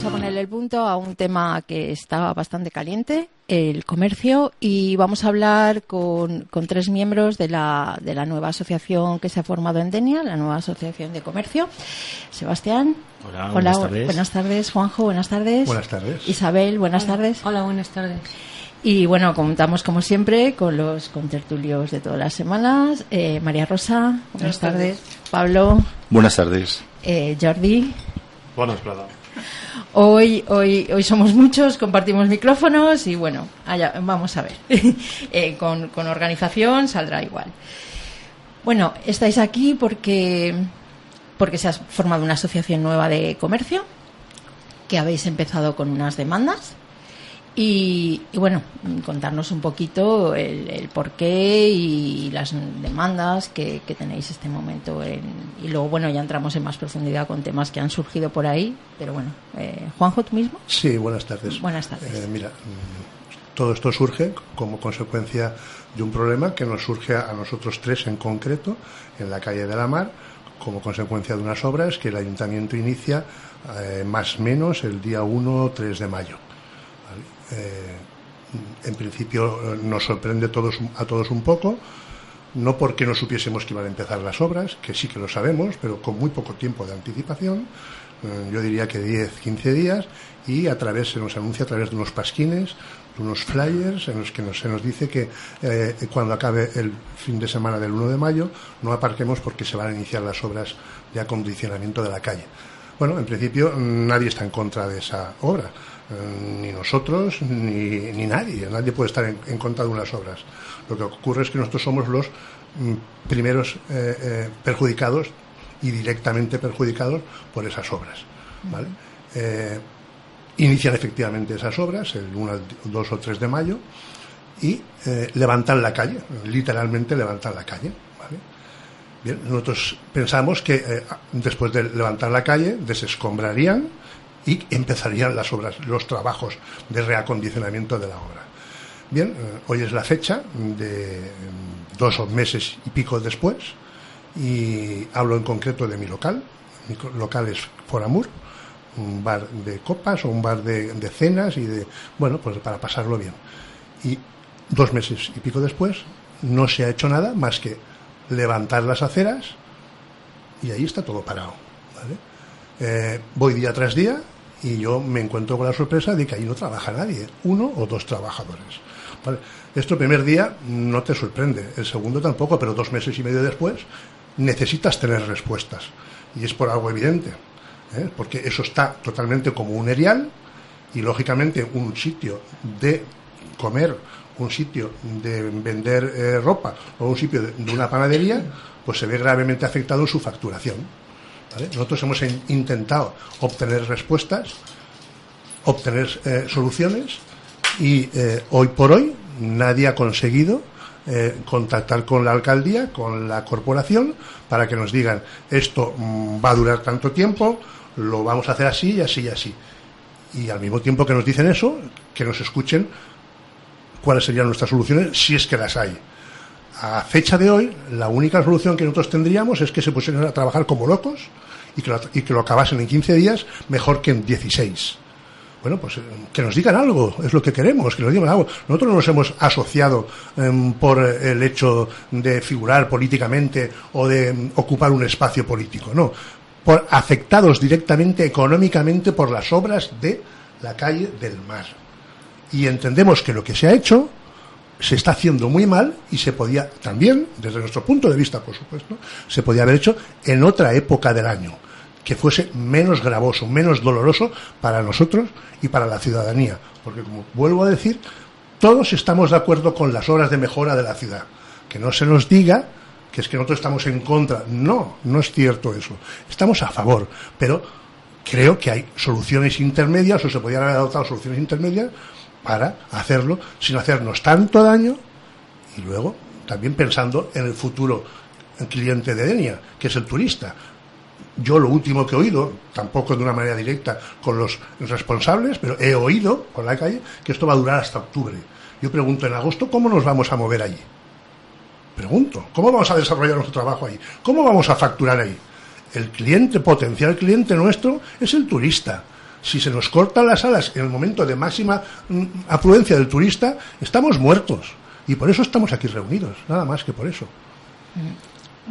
Vamos a ponerle el punto a un tema que está bastante caliente, el comercio, y vamos a hablar con, con tres miembros de la, de la nueva asociación que se ha formado en Denia, la nueva asociación de comercio. Sebastián. Hola, buenas tardes. Buenas tardes, Juanjo, buenas tardes. Buenas tardes. Isabel, buenas Hola. tardes. Hola, buenas tardes. Y bueno, contamos como siempre con los contertulios de todas las semanas. Eh, María Rosa, buenas, Buenas tardes. Pablo, Buenas tardes. eh, Jordi. Buenas, Prada. Hoy, hoy, hoy somos muchos, compartimos micrófonos y bueno, allá, vamos a ver. Eh, con, con organización saldrá igual. Bueno, estáis aquí porque, porque se ha formado una asociación nueva de comercio, que habéis empezado con unas demandas. Y, y bueno, contarnos un poquito el, el porqué y las demandas que, que tenéis este momento. En, y luego, bueno, ya entramos en más profundidad con temas que han surgido por ahí. Pero bueno, eh, Juanjo, tú mismo. Sí, buenas tardes. Buenas tardes. Eh, mira, todo esto surge como consecuencia de un problema que nos surge a nosotros tres en concreto en la calle de la Mar, como consecuencia de unas obras que el ayuntamiento inicia eh, más o menos el día 1 o 3 de mayo. Eh, en principio eh, nos sorprende todos, a todos un poco, no porque no supiésemos que iban a empezar las obras, que sí que lo sabemos, pero con muy poco tiempo de anticipación, eh, yo diría que 10, 15 días, y a través, se nos anuncia a través de unos pasquines, de unos flyers, en los que nos- se nos dice que cuando acabe el fin de semana del 1 de mayo no aparquemos porque se van a iniciar las obras de acondicionamiento de la calle. Bueno, en principio nadie está en contra de esa obra, ni nosotros ni, ni nadie, nadie puede estar en, contra de unas obras. Lo que ocurre es que nosotros somos los mm, primeros eh, eh, perjudicados y directamente perjudicados por esas obras. ¿vale? Eh, inician efectivamente esas obras el 1, al 2 o 3 de mayo y eh, levantan la calle, literalmente levantan la calle. ¿vale? Bien, nosotros pensamos que eh, después de levantar la calle desescombrarían y empezarían las obras, los trabajos de reacondicionamiento de la obra. Bien, eh, hoy es la fecha de mm, dos meses y pico después y hablo en concreto de mi local. Mi local es Foramur, un bar de copas o un bar de, cenas y de, bueno, pues para pasarlo bien. Y dos meses y pico después no se ha hecho nada más que levantar las aceras y ahí está todo parado. Eh, voy día tras día y yo me encuentro con la sorpresa de que ahí no trabaja nadie, uno o dos trabajadores. ¿vale? Esto el primer día no te sorprende, el segundo tampoco, pero dos meses y medio después necesitas tener respuestas y es por algo evidente, ¿eh? porque eso está totalmente como un erial y lógicamente un sitio de comer, un sitio de vender eh, ropa o un sitio de, una panadería, pues se ve gravemente afectado su facturación. Nosotros hemos in- intentado obtener respuestas, obtener eh, soluciones y eh, hoy por hoy nadie ha conseguido eh, contactar con la alcaldía, con la corporación, para que nos digan esto mm, va a durar tanto tiempo, lo vamos a hacer así y así y así. Y al mismo tiempo que nos dicen eso, que nos escuchen cuáles serían nuestras soluciones, si es que las hay. A fecha de hoy, la única solución que nosotros tendríamos es que se pusieran a trabajar como locos y que lo, acabasen en 15 días mejor que en 16. Bueno, pues eh, que nos digan algo, es lo que queremos, que nos digan algo. Nosotros no nos hemos asociado em, por el hecho de figurar políticamente o de em, ocupar un espacio político, no. Por afectados directamente económicamente por las obras de la calle del mar. Y entendemos que lo que se ha hecho se está haciendo muy mal y se podía también, desde nuestro punto de vista, por supuesto, se podía haber hecho en otra época del año, que fuese menos gravoso, menos doloroso para nosotros y para la ciudadanía. Porque, como vuelvo a decir, todos estamos de acuerdo con las obras de mejora de la ciudad. Que no se nos diga que es que nosotros estamos en contra. No, no es cierto eso. Estamos a favor, pero creo que hay soluciones intermedias o se podrían haber adoptado soluciones intermedias para hacerlo sin hacernos tanto daño y luego también pensando en el futuro cliente de Denia, que es el turista. Yo lo último que he oído, tampoco de una manera directa con los responsables, pero he oído por la calle que esto va a durar hasta octubre. Yo pregunto en agosto cómo nos vamos a mover allí. Pregunto, ¿cómo vamos a desarrollar nuestro trabajo ahí? ¿Cómo vamos a facturar ahí? El cliente, potencial cliente nuestro, es el turista. Si se nos cortan las alas en el momento de máxima mm, afluencia del turista, estamos muertos. Y por eso estamos aquí reunidos, nada más que por eso.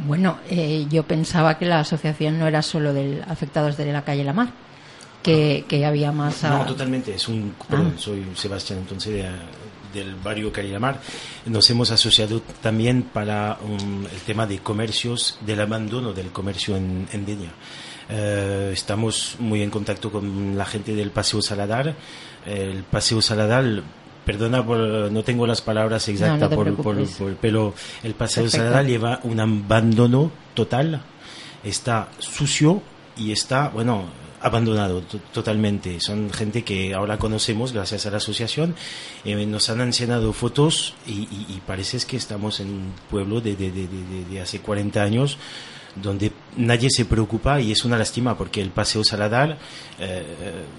Bueno, eh, yo pensaba que la asociación no era solo de afectados de la calle La Mar, que, había más... No, totalmente. Es un, ah. soy Sebastián, entonces, del barrio Calle La Mar. Nos hemos asociado también para el tema de comercios, del abandono del comercio en, en Deña. Eh, estamos muy en contacto con la gente del Paseo Saladar. El Paseo Saladar perdona no tengo las palabras exactas por, pero el paseo Saladar lleva un abandono total. Está sucio y está bueno abandonado totalmente. Son gente que ahora conocemos gracias a la asociación. Eh, nos han enseñado fotos y, parece que estamos en un pueblo de, de, de, de hace 40 años donde nadie se preocupa y es una lástima porque el Paseo Saladar, eh,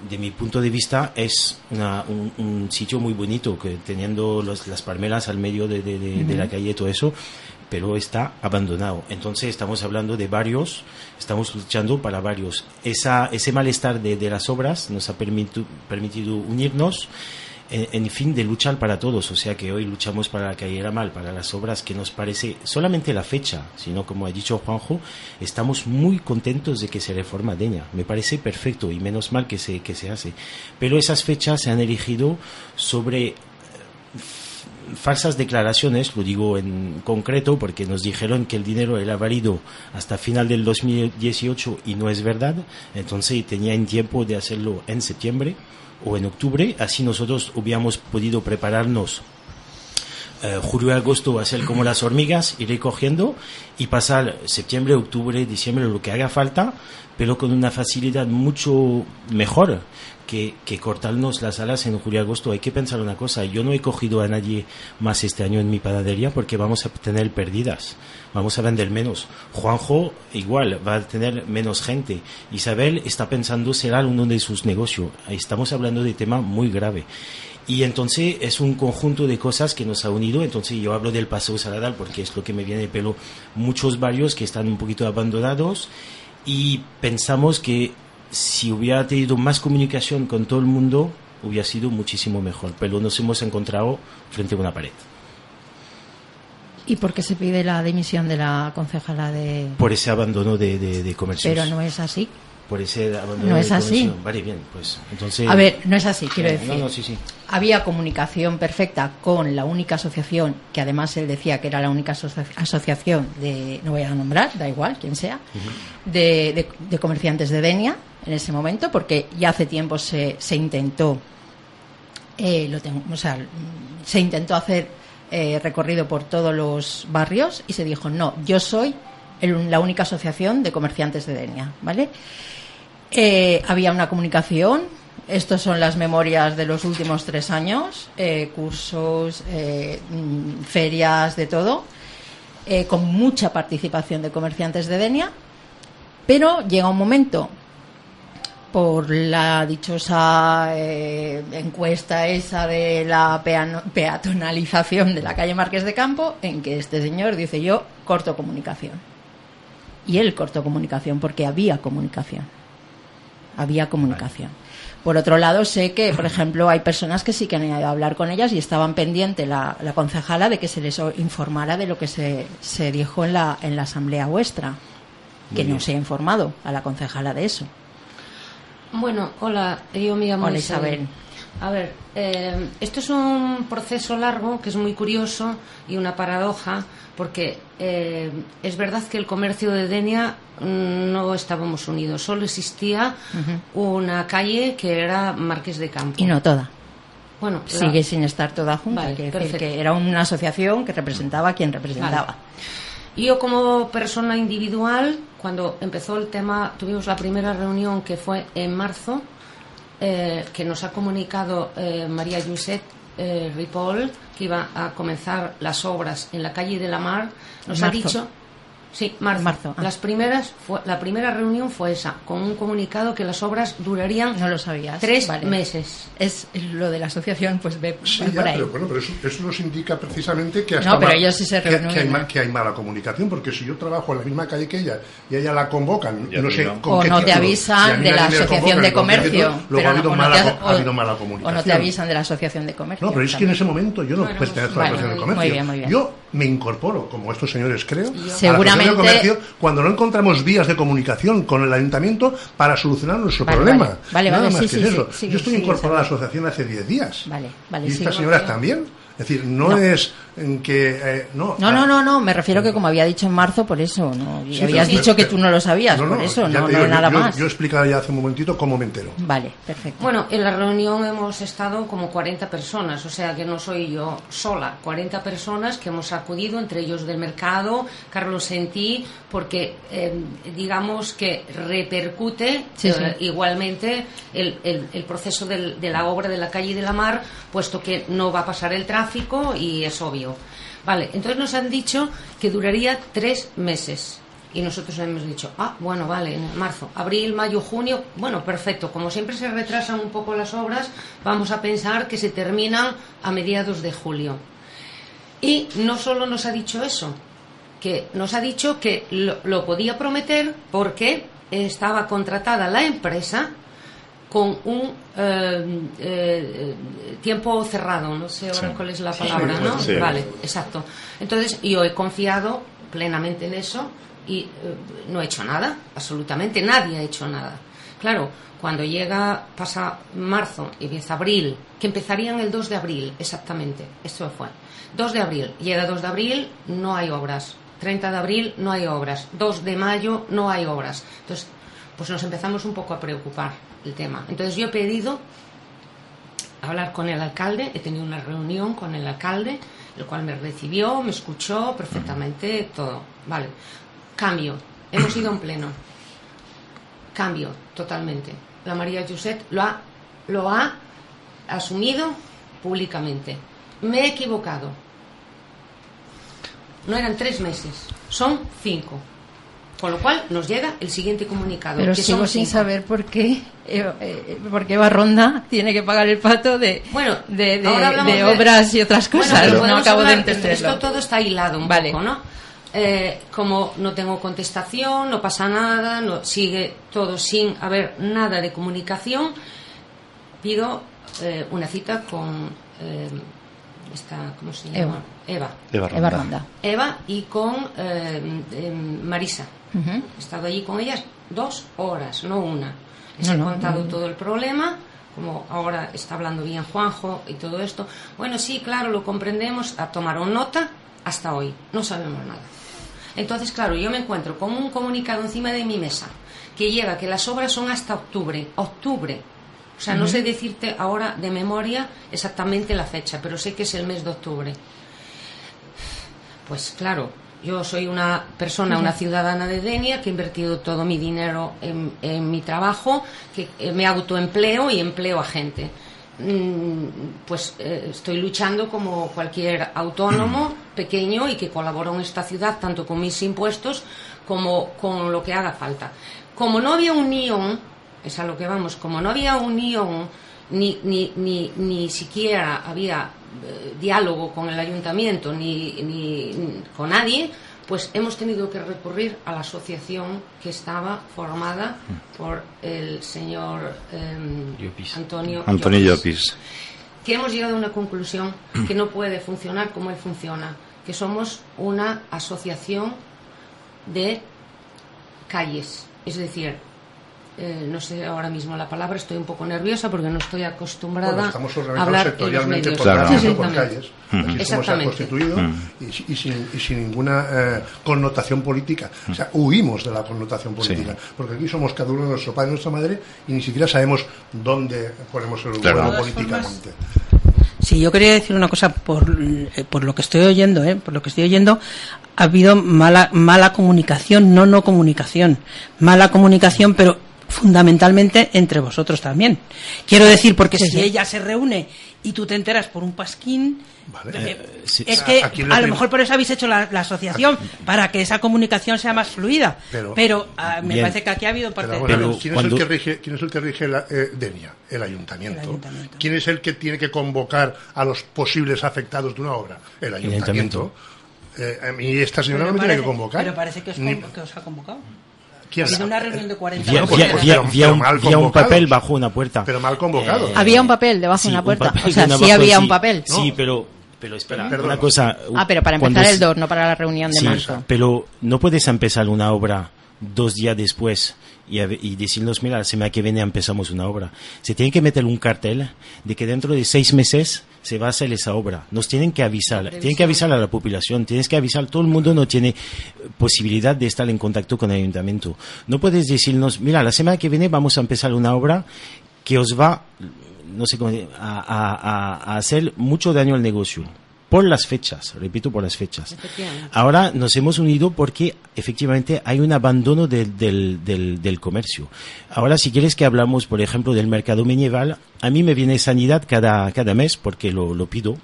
de mi punto de vista, es un, sitio muy bonito, que teniendo las palmeras al medio de, la calle y todo eso, pero está abandonado. Entonces estamos hablando de varios, estamos luchando para varios. Esa, ese malestar de, las obras nos ha permitido unirnos en, fin de luchar para todos. O sea que hoy luchamos para la calle mal, para las obras que nos parece solamente la fecha, sino como ha dicho Juanjo, estamos muy contentos de que se reforma Deña. Me parece perfecto y menos mal que se, que se hace. Pero esas fechas se han elegido sobre eh, falsas declaraciones, lo digo en concreto porque nos dijeron que el dinero era válido hasta final del 2018 y no es verdad, entonces tenían tiempo de hacerlo en septiembre o en octubre, así nosotros hubiéramos podido prepararnos. Eh, julio y agosto a hacer como las hormigas, ir recogiendo y pasar septiembre, octubre, diciembre, lo que haga falta, pero con una facilidad mucho mejor que, cortarnos las alas en julio agosto. Hay que pensar una cosa, yo no he cogido a nadie más este año en mi panadería porque vamos a tener pérdidas, vamos a vender menos. Juanjo igual, va a tener menos gente. Isabel está pensando será uno de sus negocios. Estamos hablando de tema muy grave. Y entonces es un conjunto de cosas que nos ha unido. Entonces yo hablo del paseo Saladar porque es lo que me viene de pelo. Muchos barrios que están un poquito abandonados y pensamos que si hubiera tenido más comunicación con todo el mundo hubiera sido muchísimo mejor. Pero nos hemos encontrado frente a una pared. ¿Y por qué se pide la dimisión de la concejala de...? Por ese abandono de, de, de comercios. Pero no es así por ese no es así. vale bien pues entonces a ver no es así quiero decir. no, sí, sí. había comunicación perfecta con la única asociación que además él decía que era la única asociación de no voy a nombrar da igual quién sea de, de, comerciantes de Denia en ese momento porque ya hace tiempo se, se intentó eh, lo tengo, o sea, se intentó hacer eh, recorrido por todos los barrios y se dijo no yo soy la única asociación de comerciantes de Denia vale eh, había una comunicación. Estas son las memorias de los últimos tres años, eh, cursos, eh, mm, ferias, de todo, con mucha participación de comerciantes de Denia. Pero llega un momento, por la dichosa encuesta esa de la peatonalización de la calle Márquez de Campo, en que este señor dice yo corto comunicación. Y él cortó comunicación porque había comunicación había comunicación. Por otro lado, sé que, por ejemplo, hay personas que sí que han ido a hablar con ellas y estaban pendientes la, la concejala de que se les informara de lo que se, se dijo en la, en la asamblea vuestra, que no se ha informado a la concejala de eso. Bueno, hola, yo me llamo hola, Isabel. A ver, eh, esto es un proceso largo que es muy curioso y una paradoja porque eh, es verdad que el comercio de Denia mm, no estábamos unidos, solo existía una calle que era Marqués de Campo. Y no toda. Bueno, sigue sin estar toda junta, que, que, era una asociación que representaba a quien representaba. Yo como persona individual, cuando empezó el tema, tuvimos la primera reunión que fue en marzo, eh, que nos ha comunicado eh, María Josep eh, Ripoll, que iba a comenzar las obras en la calle de la Mar, nos ha dicho Sí, marzo. marzo. Ah. Las primeras fue, la primera reunión fue esa, con un comunicado que las obras durarían No lo sabías. tres Vale. meses. Es lo de la asociación, pues ve, Sí, ya, ahí. pero bueno, pero eso, eso nos indica precisamente que hasta No, pero ellos sí se que, reúnen. que hay, que hay mala comunicación, porque si yo trabajo en la misma calle que ella y ella la convocan, Ya no sé con o qué no te avisan de la asociación de comercio. título, luego ha habido, no- no mala, te- co- ha habido mala comunicación. O no te avisan de la asociación de comercio. No, pero es que en ese momento yo no pertenezco a la. Asociación de Muy Comercio. bien, muy bien. Yo me incorporo, como estos señores creo, a la Seguramente- de Comercio cuando no encontramos vías de comunicación con el ayuntamiento para solucionar nuestro Vale, problema. vale. Vale, Nada vale, más sí, que sí, eso. sí, yo estoy incorporado a la asociación hace 10 días. Vale, vale, y estas señoras también. Es decir, no, No. es que... eh, no, No, no, no, no, me refiero que como había dicho en marzo, por eso, no. Y Sí, habías pero- dicho que pero- tú no lo sabías, por eso, no, digo, nada yo, más. Yo, he explicado ya hace un momentito cómo me entero. Vale, perfecto. Bueno, en la reunión hemos estado como 40 personas, o sea que no soy yo sola, 40 personas que hemos acudido, entre ellos del mercado, Carlos Sentí, porque eh, digamos que repercute Sí, sí. eh, igualmente el, el- el proceso del- de la obra de la calle de la Mar, puesto que no va a pasar el tráfico y es obvio. Vale, entonces nos han dicho que duraría tres meses. Y nosotros hemos dicho, ah, bueno, vale, en marzo, abril, mayo, junio, bueno, perfecto. Como siempre se retrasan un poco las obras, vamos a pensar que se terminan a mediados de julio. Y no solo nos ha dicho eso, que nos ha dicho que lo, lo podía prometer porque estaba contratada la empresa con un eh, eh, tiempo cerrado, no sé ahora Sí. cuál es la palabra, ¿no? sí. Vale, exacto. Entonces yo he confiado plenamente en eso y eh, no he hecho nada, absolutamente nadie ha hecho nada. Claro, cuando llega, pasa marzo y empieza abril, que empezarían el 2 de abril, exactamente, esto fue. 2 de abril, llega 2 de abril, no hay obras. 30 de abril, no hay obras. 2 de mayo, no hay obras. Entonces, pues nos empezamos un poco a preocupar tema. Entonces yo he pedido hablar con el alcalde, he tenido una reunión con el alcalde, el cual me recibió, me escuchó perfectamente todo. Vale, cambio, hemos ido en pleno. Cambio, totalmente. La María Josep lo ha, lo ha asumido públicamente. Me he equivocado. No eran tres meses, son cinco. Con lo cual nos llega el siguiente comunicado. Pero que sigo son sin cinco. saber por qué, eh, eh, por qué Eva Ronda tiene que pagar el pato de, Bueno, de, obras y otras cosas. no acabo de hablar- entenderlo. Esto todo está hilado un Vale. poco, ¿no? Eh, como no tengo contestación, no pasa nada, no sigue todo sin haber nada de comunicación, pido eh, una cita con eh, esta, ¿cómo se llama? Eva. Eva Eva Ronda. Eva y con eh, eh, He estado allí con ellas dos horas, no una. Les No, he no, contado no. todo el problema, como ahora está hablando bien Juanjo y todo esto. Bueno, sí, claro, lo comprendemos, a tomaron nota hasta hoy, no sabemos nada. Entonces, claro, yo me encuentro con un comunicado encima de mi mesa que lleva que las obras son hasta octubre, octubre. O sea, no sé decirte ahora de memoria exactamente la fecha, pero sé que es el mes de octubre. Pues claro, yo soy una persona, una ciudadana de Denia que he invertido todo mi dinero en, en mi trabajo, que eh, me autoempleo y empleo a gente. Mm, Pues eh, estoy luchando como cualquier autónomo pequeño y que colabora en esta ciudad tanto con mis impuestos como con lo que haga falta. Como no había unión, es a lo que vamos, como no había unión ni, ni, ni, ni siquiera había diálogo con el ayuntamiento ni, ni- ni con nadie, pues hemos tenido que recurrir a la asociación que estaba formada por el señor em, Llopis. Antonio, Antonio Llopis Llopis. que hemos llegado a una conclusión que no puede funcionar como él funciona, que somos una asociación de calles, es decir, eh, no sé ahora mismo la palabra, estoy un poco nerviosa porque no estoy acostumbrada Bueno, estamos a hablar en los sectorialmente medios. por Claro. Sí, o por calles. Así somos se ha constituido y, si- y sin, y sin ninguna eh, connotación política. O sea, huimos de la connotación política. Porque aquí somos cada uno nuestro padre y nuestra madre y ni siquiera sabemos dónde ponemos el Claro. De políticamente. Sí, yo quería decir una cosa por, eh, por lo que estoy oyendo, ¿eh? por lo que estoy oyendo, ha habido mala mala comunicación, no no comunicación, mala comunicación, pero fundamentalmente entre vosotros también. Quiero decir, porque si ella se reúne y tú te enteras por un pasquín, Vale. eh, sí. es que a lo mejor por eso habéis hecho la, la asociación, para que esa comunicación sea más fluida. Pero- Pero, ah, me Bien. parece que aquí ha habido parte Pero, bueno, Pero ¿quién, cuando- es el que rige, ¿Quién es el que rige la, eh, Denia? El ayuntamiento. El ayuntamiento. ¿Quién es el que tiene que convocar a los posibles afectados de una obra? El ayuntamiento. Eh, a mí esta señora Pero no me tiene que convocar. Pero parece que os, Ni- con- que os ha convocado. ¿Quién una reunión de 40 Vía, Bueno, pues, vía- pero- vía- pero- vía pero un, un papel bajo una puerta. Pero mal convocados. Eh, Había un papel debajo sí, de una un puerta. papel O sea, sí había un papel. Sí, pero, pero espera, Perdón. una cosa. Ah, pero para empezar el se- 2, no para la reunión de Sí, marzo. pero no puedes empezar una obra dos días después y, y decirnos, mira, la semana que viene empezamos una obra. Se tiene que meter un cartel de que dentro de seis meses se va a hacer esa obra. Nos tienen que avisar, tienen que avisar a la población, tienes que avisar, todo el mundo no tiene eh, posibilidad de estar en contacto con el ayuntamiento. No puedes decirnos, mira, la semana que viene vamos a empezar una obra que os va, no sé cómo, a, a- a- a hacer mucho daño al negocio. Por las fechas, repito, por las fechas. Ahora nos hemos unido porque efectivamente hay un abandono del, del, del, del comercio. Ahora, si quieres que hablamos, por ejemplo, del mercado medieval, a mí me viene sanidad cada, cada mes porque lo, lo pido.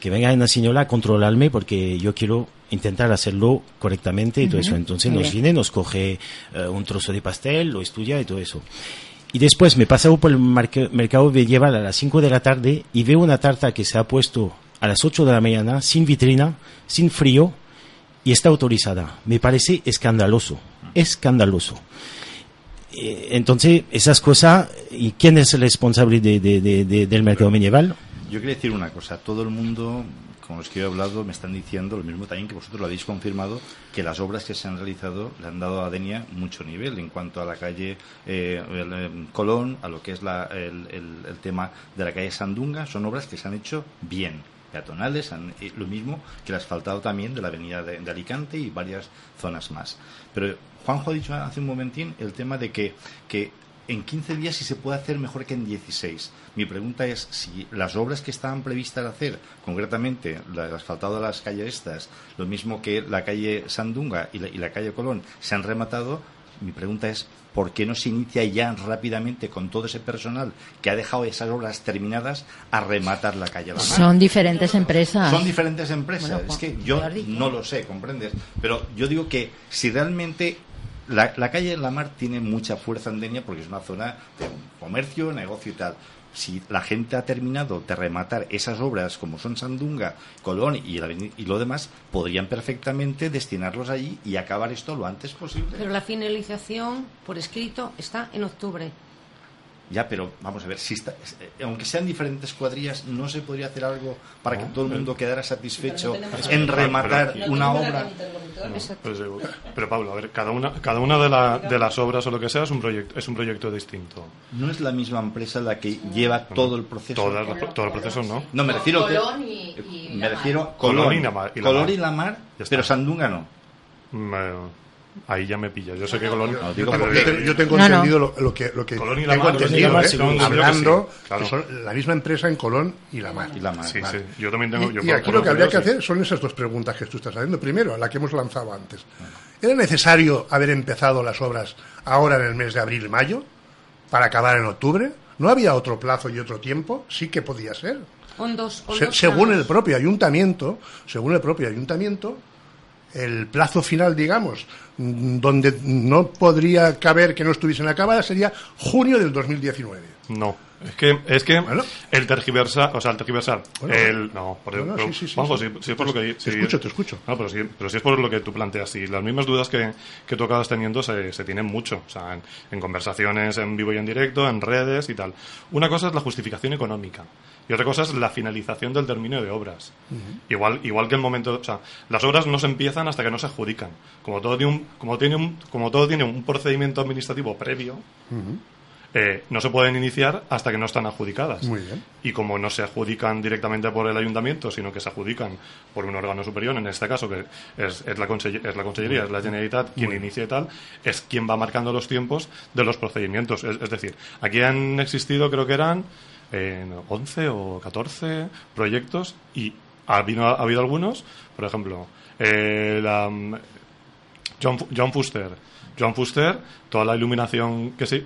Que venga una señora a controlarme porque yo quiero intentar hacerlo correctamente y todo eso. Entonces Muy nos bien. viene, nos coge eh, un trozo de pastel, lo estudia y todo eso. Y después me paso por el mercado medieval a las 5 de la tarde y veo una tarta que se ha puesto a las 8 de la mañana, sin vitrina, sin frío, y está autorizada. Me parece escandaloso, escandaloso. Eh, Entonces, esas cosas, ¿y quién es el responsable de- de- de- de- del mercado medieval? Yo quería decir una cosa. Todo el mundo, con los que he hablado, me están diciendo lo mismo también que vosotros lo habéis confirmado, que las obras que se han realizado le han dado a Denia mucho nivel en cuanto a la calle eh, eh, Colón, a lo que es la- el tema de la calle Sandunga. Son obras que se han hecho bien peatonales, lo mismo que el asfaltado también de la avenida de, Alicante y varias zonas más. Pero Juanjo ha dicho hace un momentín el tema de que, que en 15 días sí se puede hacer mejor que en 16. Mi pregunta es si las obras que estaban previstas hacer, concretamente el asfaltado de las calles estas, lo mismo que la calle Sandunga y la, y la calle Colón, se han rematado, mi pregunta es ¿por qué no se inicia ya rápidamente con todo ese personal que ha dejado esas obras terminadas a rematar la calle La Mar? Son diferentes empresas. Son diferentes empresas. Bueno, es que yo has dicho. no lo sé, ¿comprendes? Pero yo digo que si realmente la, la calle La Mar tiene mucha fuerza en Denia porque es una zona de comercio, negocio y tal. Si la gente ha terminado de rematar esas obras como son Sandunga, Colón y, lo demás, podrían perfectamente destinarlos allí y acabar esto lo antes posible. Pero la finalización por escrito está en octubre. Ya, pero vamos a ver, si está, eh, aunque sean diferentes cuadrillas, ¿no se podría hacer algo para que todo el mundo quedara satisfecho en rematar pero- una obra? Pues, eh, pero Pablo, a ver, cada una, cada una de, la- de las obras o lo que sea es un proyecto, es un proyecto distinto. No es la misma empresa la que lleva todo el proceso. Todo el proceso no. No, me refiero Colón y- y me La refiero Mar. Colón, Colón y La Mar- y Colón pero Sandunga no. Eh, ahí ya me pilla. Yo sé que Colón. No, Yo digo tengo, yo te- yo tengo No, no. entendido Lo, lo que, lo que Colón y La tengo Mar, y entendido, La Mar, ¿eh? yo que hablando sí, claro. que son la misma empresa en Colón y La Mar. Y la Mar. Sí, Vale. sí. Yo también tengo. yo Y, y por- aquí lo que habría que hacer son esas dos preguntas que tú estás haciendo. Primero, la que hemos lanzado antes. ¿Era necesario haber empezado las obras ahora en el mes de abril-mayo para acabar en octubre? ¿No había otro plazo y otro tiempo? Sí que podía ser. Hondos, Se- hondos según el propio ayuntamiento, según el propio ayuntamiento, el plazo final, digamos, donde no podría caber que no estuviesen acabadas sería junio del 2019. No. Es que, es que Bueno. el tergiversar, o sea, el tergiversar, Bueno, el, no, por, no, no, pero, sí, si, si es por lo que... Te escucho, te escucho. No, pero si, pero si es por lo que tú planteas, si las mismas dudas que, que tú acabas teniendo se, se tienen mucho, o sea, en, en conversaciones en vivo y en directo, en redes y tal. Una cosa es la justificación económica y otra cosa es la finalización del término de obras. Igual, igual que el momento, o sea, las obras no se empiezan hasta que no se adjudican. Como todo tiene un, como tiene un, como todo tiene un procedimiento administrativo previo, eh, no se pueden iniciar hasta que no están adjudicadas. Muy bien. Y como no se adjudican directamente por el ayuntamiento, sino que se adjudican por un órgano superior, en este caso, que es, es la, conselle- es la Consellería, es la Generalitat quien inicia y tal, es quien va marcando los tiempos de los procedimientos. Es, es decir, aquí han existido, creo que eran eh, no, 11 o 14 proyectos y ha habido, ha habido algunos, por ejemplo, eh, la, mm, John, John Fuster. John Fuster, toda la iluminación que sí,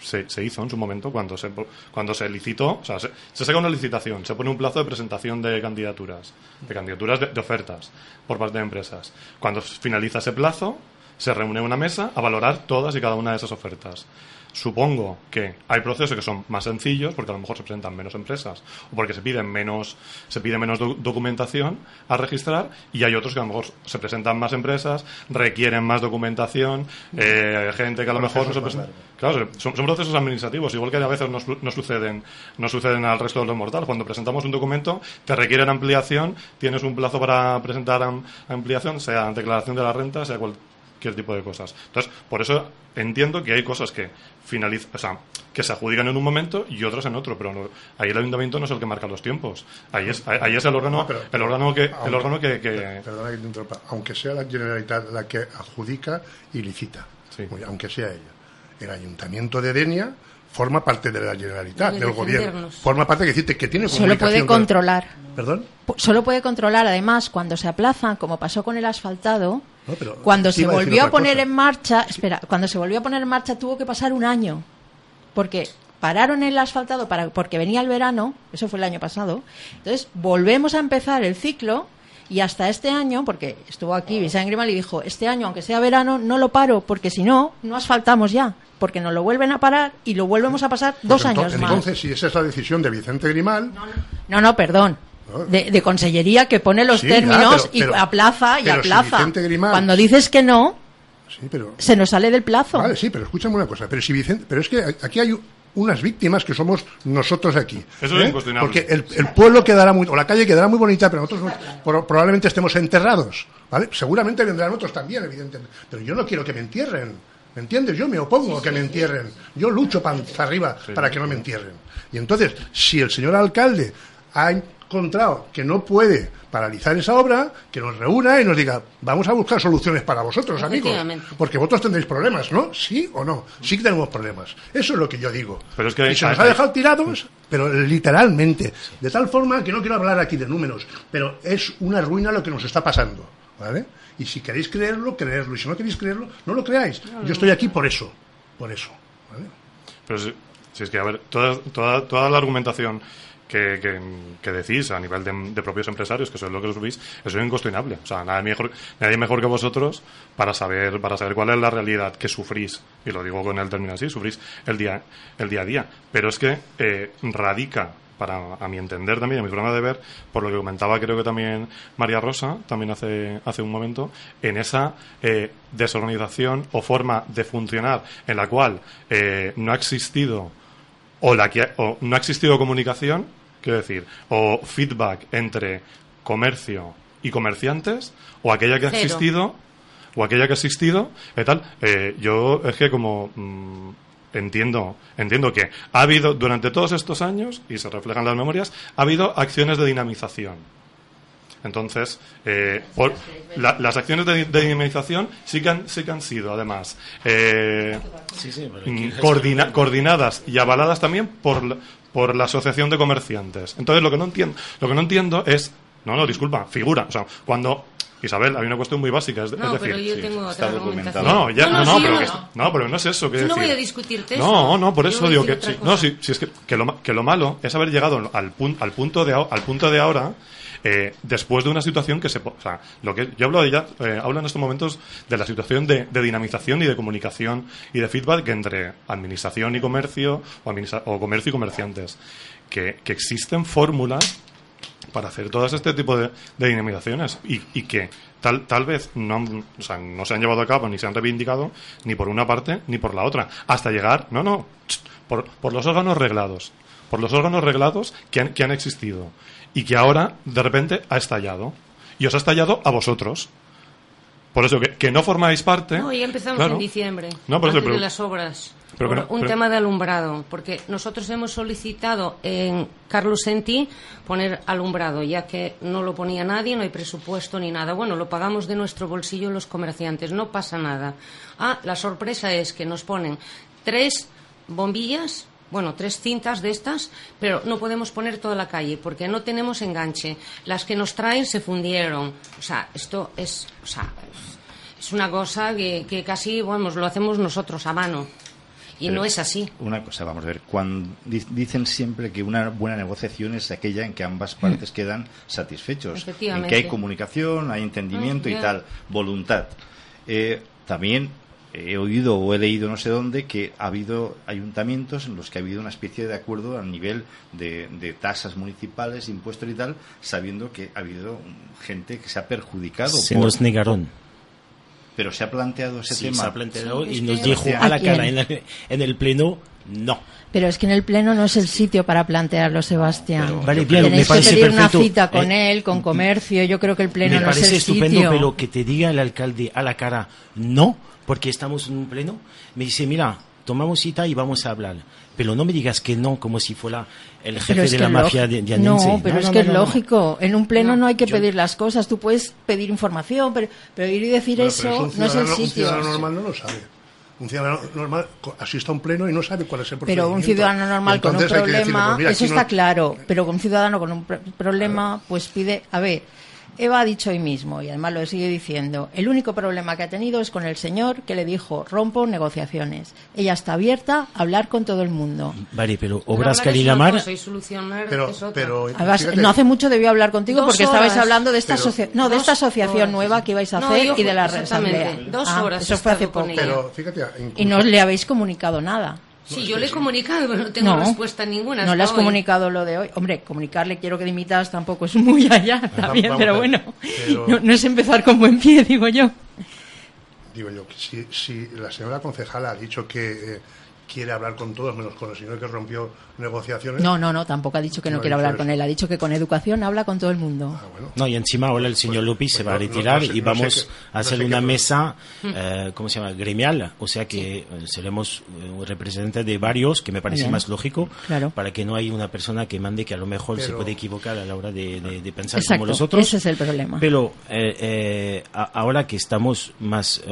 se, se hizo en su momento cuando se, cuando se licitó, o sea, se, se saca una licitación, se pone un plazo de presentación de candidaturas, de candidaturas de, de ofertas por parte de empresas. Cuando finaliza ese plazo, se reúne una mesa a valorar todas y cada una de esas ofertas. Supongo que hay procesos que son más sencillos porque a lo mejor se presentan menos empresas o porque se piden menos se pide menos do- documentación a registrar y hay otros que a lo mejor se presentan más empresas, requieren más documentación, eh, gente que a lo mejor no se presenta. Claro, son, son procesos administrativos, igual que a veces no suceden no suceden al resto de los mortales. Cuando presentamos un documento, te requieren ampliación, tienes un plazo para presentar am- ampliación, sea declaración de la renta, sea cual, cualquier tipo de cosas. Entonces, por eso entiendo que hay cosas que finalizan, o sea, que se adjudican en un momento y otras en otro, pero no- ahí el ayuntamiento no es el que marca los tiempos. Ahí es, ahí es el órgano, No, pero- el órgano que, el Aunque- órgano que, que- per- Perdona que te interrumpa. Aunque sea la Generalitat la que adjudica y licita, Sí. Aunque sea ella. El Ayuntamiento de Denia forma parte de la Generalitat, del gobierno. Forma parte, que decirte, que tiene Solo puede con- controlar. ¿Perdón? Solo puede controlar, además, cuando se aplazan, como pasó con el asfaltado, No, pero cuando se a volvió a poner cosa. en marcha, espera, cuando se volvió a poner en marcha tuvo que pasar un año, porque pararon el asfaltado para, porque venía el verano, eso fue el año pasado, entonces volvemos a empezar el ciclo y hasta este año, porque estuvo aquí Vicente Grimal y dijo, este año, aunque sea verano, no lo paro, porque si no, no asfaltamos ya, porque nos lo vuelven a parar y lo volvemos a pasar dos Pues ento- años más. Entonces, si esa es la decisión de Vicente Grimal, No, no, perdón. No. De, de consellería que pone los Sí, términos pero- pero- y aplaza y pero si aplaza. Vicente Grimal- Cuando dices que no, sí, pero se nos sale del plazo. Vale, sí, pero escúchame una cosa. Pero si Vicente, pero es que aquí hay unas víctimas que somos nosotros aquí. ¿eh? Eso es incuestionable. Porque el, el pueblo quedará muy, o la calle quedará muy bonita, pero nosotros no- pro- probablemente estemos enterrados, ¿vale? Seguramente vendrán otros también, evidentemente. Pero yo no quiero que me entierren. ¿Me entiendes? Yo me opongo a que me entierren. Yo lucho panza arriba para que no me entierren. Y entonces, si el señor alcalde ha encontrado que no puede paralizar esa obra, que nos reúna y nos diga, vamos a buscar soluciones para vosotros, amigos. Porque vosotros tendréis problemas, ¿no? ¿Sí o no? Sí que tenemos problemas. Eso es lo que yo digo. Pero es que y se nos ha dejado tirados, pero literalmente. De tal forma que no quiero hablar aquí de números, pero es una ruina lo que nos está pasando, ¿vale? Y si queréis creerlo, creerlo. Y si no queréis creerlo, no lo creáis. Yo estoy aquí por eso. Por eso. ¿vale? Pero si, si es que, a ver, toda, toda, toda la argumentación que, que, decís a nivel de, propios empresarios, que eso es lo que subís, eso es incuestionable. O sea, nadie mejor, nadie mejor que vosotros para saber, para saber cuál es la realidad que sufrís. Y lo digo con el término así, sufrís el día, el día a día. Pero es que eh, radica para a mi entender también, a mi forma de ver, por lo que comentaba creo que también María Rosa, también hace, hace un momento, en esa eh, desorganización o forma de funcionar en la cual eh, no ha existido o, la que, o no ha existido comunicación, quiero decir, o feedback entre comercio y comerciantes, o aquella que ha Cero. existido, o aquella que ha existido, y tal. Eh, yo es que como mm, entiendo, entiendo que ha habido durante todos estos años, y se reflejan las memorias, ha habido acciones de dinamización. Entonces, eh, por- la- las acciones de, de dinamización sí que han, sí que han sido, además, eh, Sí, sí, mm, coordina- coordinadas y avaladas también por por la asociación de comerciantes. Entonces, lo que no entiendo, lo que no entiendo es, no, no, disculpa, figura, o sea, cuando Isabel, hay una cuestión muy básica, es, es No, decir, pero yo sí, tengo está otra argumentación. no, ya, no, no, sí, pero, no, que- no. no, pero no es eso. Que Yo no decir. voy a discutirte No, eso. no, por eso digo que, sí, no, sí, sí, es que, que, lo, que lo malo es haber llegado al, pun- al, punto, de, al punto de ahora eh, después de una situación que se... O sea, lo que yo hablo de ya, eh, hablo en estos momentos de la situación de, de dinamización y de comunicación y de feedback entre administración y comercio o, administra- o comercio y comerciantes. Que, existen fórmulas para hacer todas este tipo de, dinamizaciones y, y que tal, tal vez no, han- o sea, no se han llevado a cabo ni se han reivindicado ni por una parte ni por la otra, hasta llegar, no, no, por los órganos reglados, por los órganos reglados que han, que han existido y que ahora de repente ha estallado y os ha estallado a vosotros. Por eso que, que no formáis parte. No, ya empezamos claro. en diciembre, No, por eso, pero- de las obras. pero no- un pero- tema de alumbrado, porque nosotros hemos solicitado en Carlos Senti poner alumbrado, ya que no lo ponía nadie, no hay presupuesto ni nada. Bueno, lo pagamos de nuestro bolsillo los comerciantes, no pasa nada. Ah, la sorpresa es que nos ponen tres bombillas bueno, tres cintas de estas, pero no podemos poner toda la calle porque no tenemos enganche. Las que nos traen se fundieron. O sea, esto es, o sea, es- una cosa que, que casi, vamos, lo hacemos nosotros a mano. Y no es así. Una cosa, vamos a ver. Cuando dicen siempre que una buena negociación es aquella en que ambas partes quedan satisfechos. En que hay comunicación, hay entendimiento y tal, voluntad. Eh, también he oído o he leído no sé dónde que ha habido ayuntamientos en los que ha habido una especie de acuerdo a nivel de, tasas municipales, impuestos y tal, sabiendo que ha habido gente que se ha perjudicado. Se nos negaron pero se ha planteado ese tema. Se ha planteado y nos dijo a la cara en el, pleno no. Pero es que en el pleno no es el sitio para plantearlo, Sebastián. vale, Tenéis me parece que pedir una cita con eh, él, con comercio. Yo creo que el pleno no es el sitio. Me parece estupendo, pero que te diga el alcalde a la cara no, porque estamos en un pleno. Me dice, mira, tomamos cita y vamos a hablar. Pero no me digas que no, como si fuera el jefe de la mafia de, de No, pero es que es lógico. En un pleno no, hay que pedir las cosas. Tú puedes pedir información, pero, pero ir y decir eso no es el sitio. Un ciudadano normal no lo sabe. Un ciudadano normal asiste a un pleno y no sabe cuál es el procedimiento. Pero un ciudadano normal con un problema, pues eso está claro. Pero un ciudadano con un problema, pues pide, a ver Eva ha dicho hoy mismo, y además lo sigue diciendo, el único problema que ha tenido es con el señor que le dijo, rompo negociaciones. Ella está abierta a hablar con todo el mundo. Vale, pero obras Carilamar... Pero, pero no hace mucho debió hablar contigo porque estabais hablando de esta, no, de esta asociación nueva que ibais a hacer y de la asamblea. Dos ah, horas. eso fue hace poco. Y no le habéis comunicado nada. Sí, yo le he comunicado, pero no tengo respuesta ninguna. No le has comunicado lo de hoy. Hombre, comunicarle quiero que dimitas tampoco es muy allá también, pero bueno, No, es empezar con buen pie, digo yo. Digo yo, si, si la señora concejala ha dicho que eh, quiere hablar con todos menos con el señor que rompió negociaciones. No, no, no, tampoco ha dicho que no, quiere hablar con él. Ha dicho que con educación habla con todo el mundo. Ah, no, y encima ahora el señor pues, se pues va a retirar y vamos a hacer una mesa, eh, ¿cómo se llama? Gremial. O sea que eh, seremos eh, un representante de varios, que me parece más lógico, para que no haya una persona que mande que a lo mejor se puede equivocar a la hora de, pensar como los otros. Ese es el problema. Pero ahora que estamos más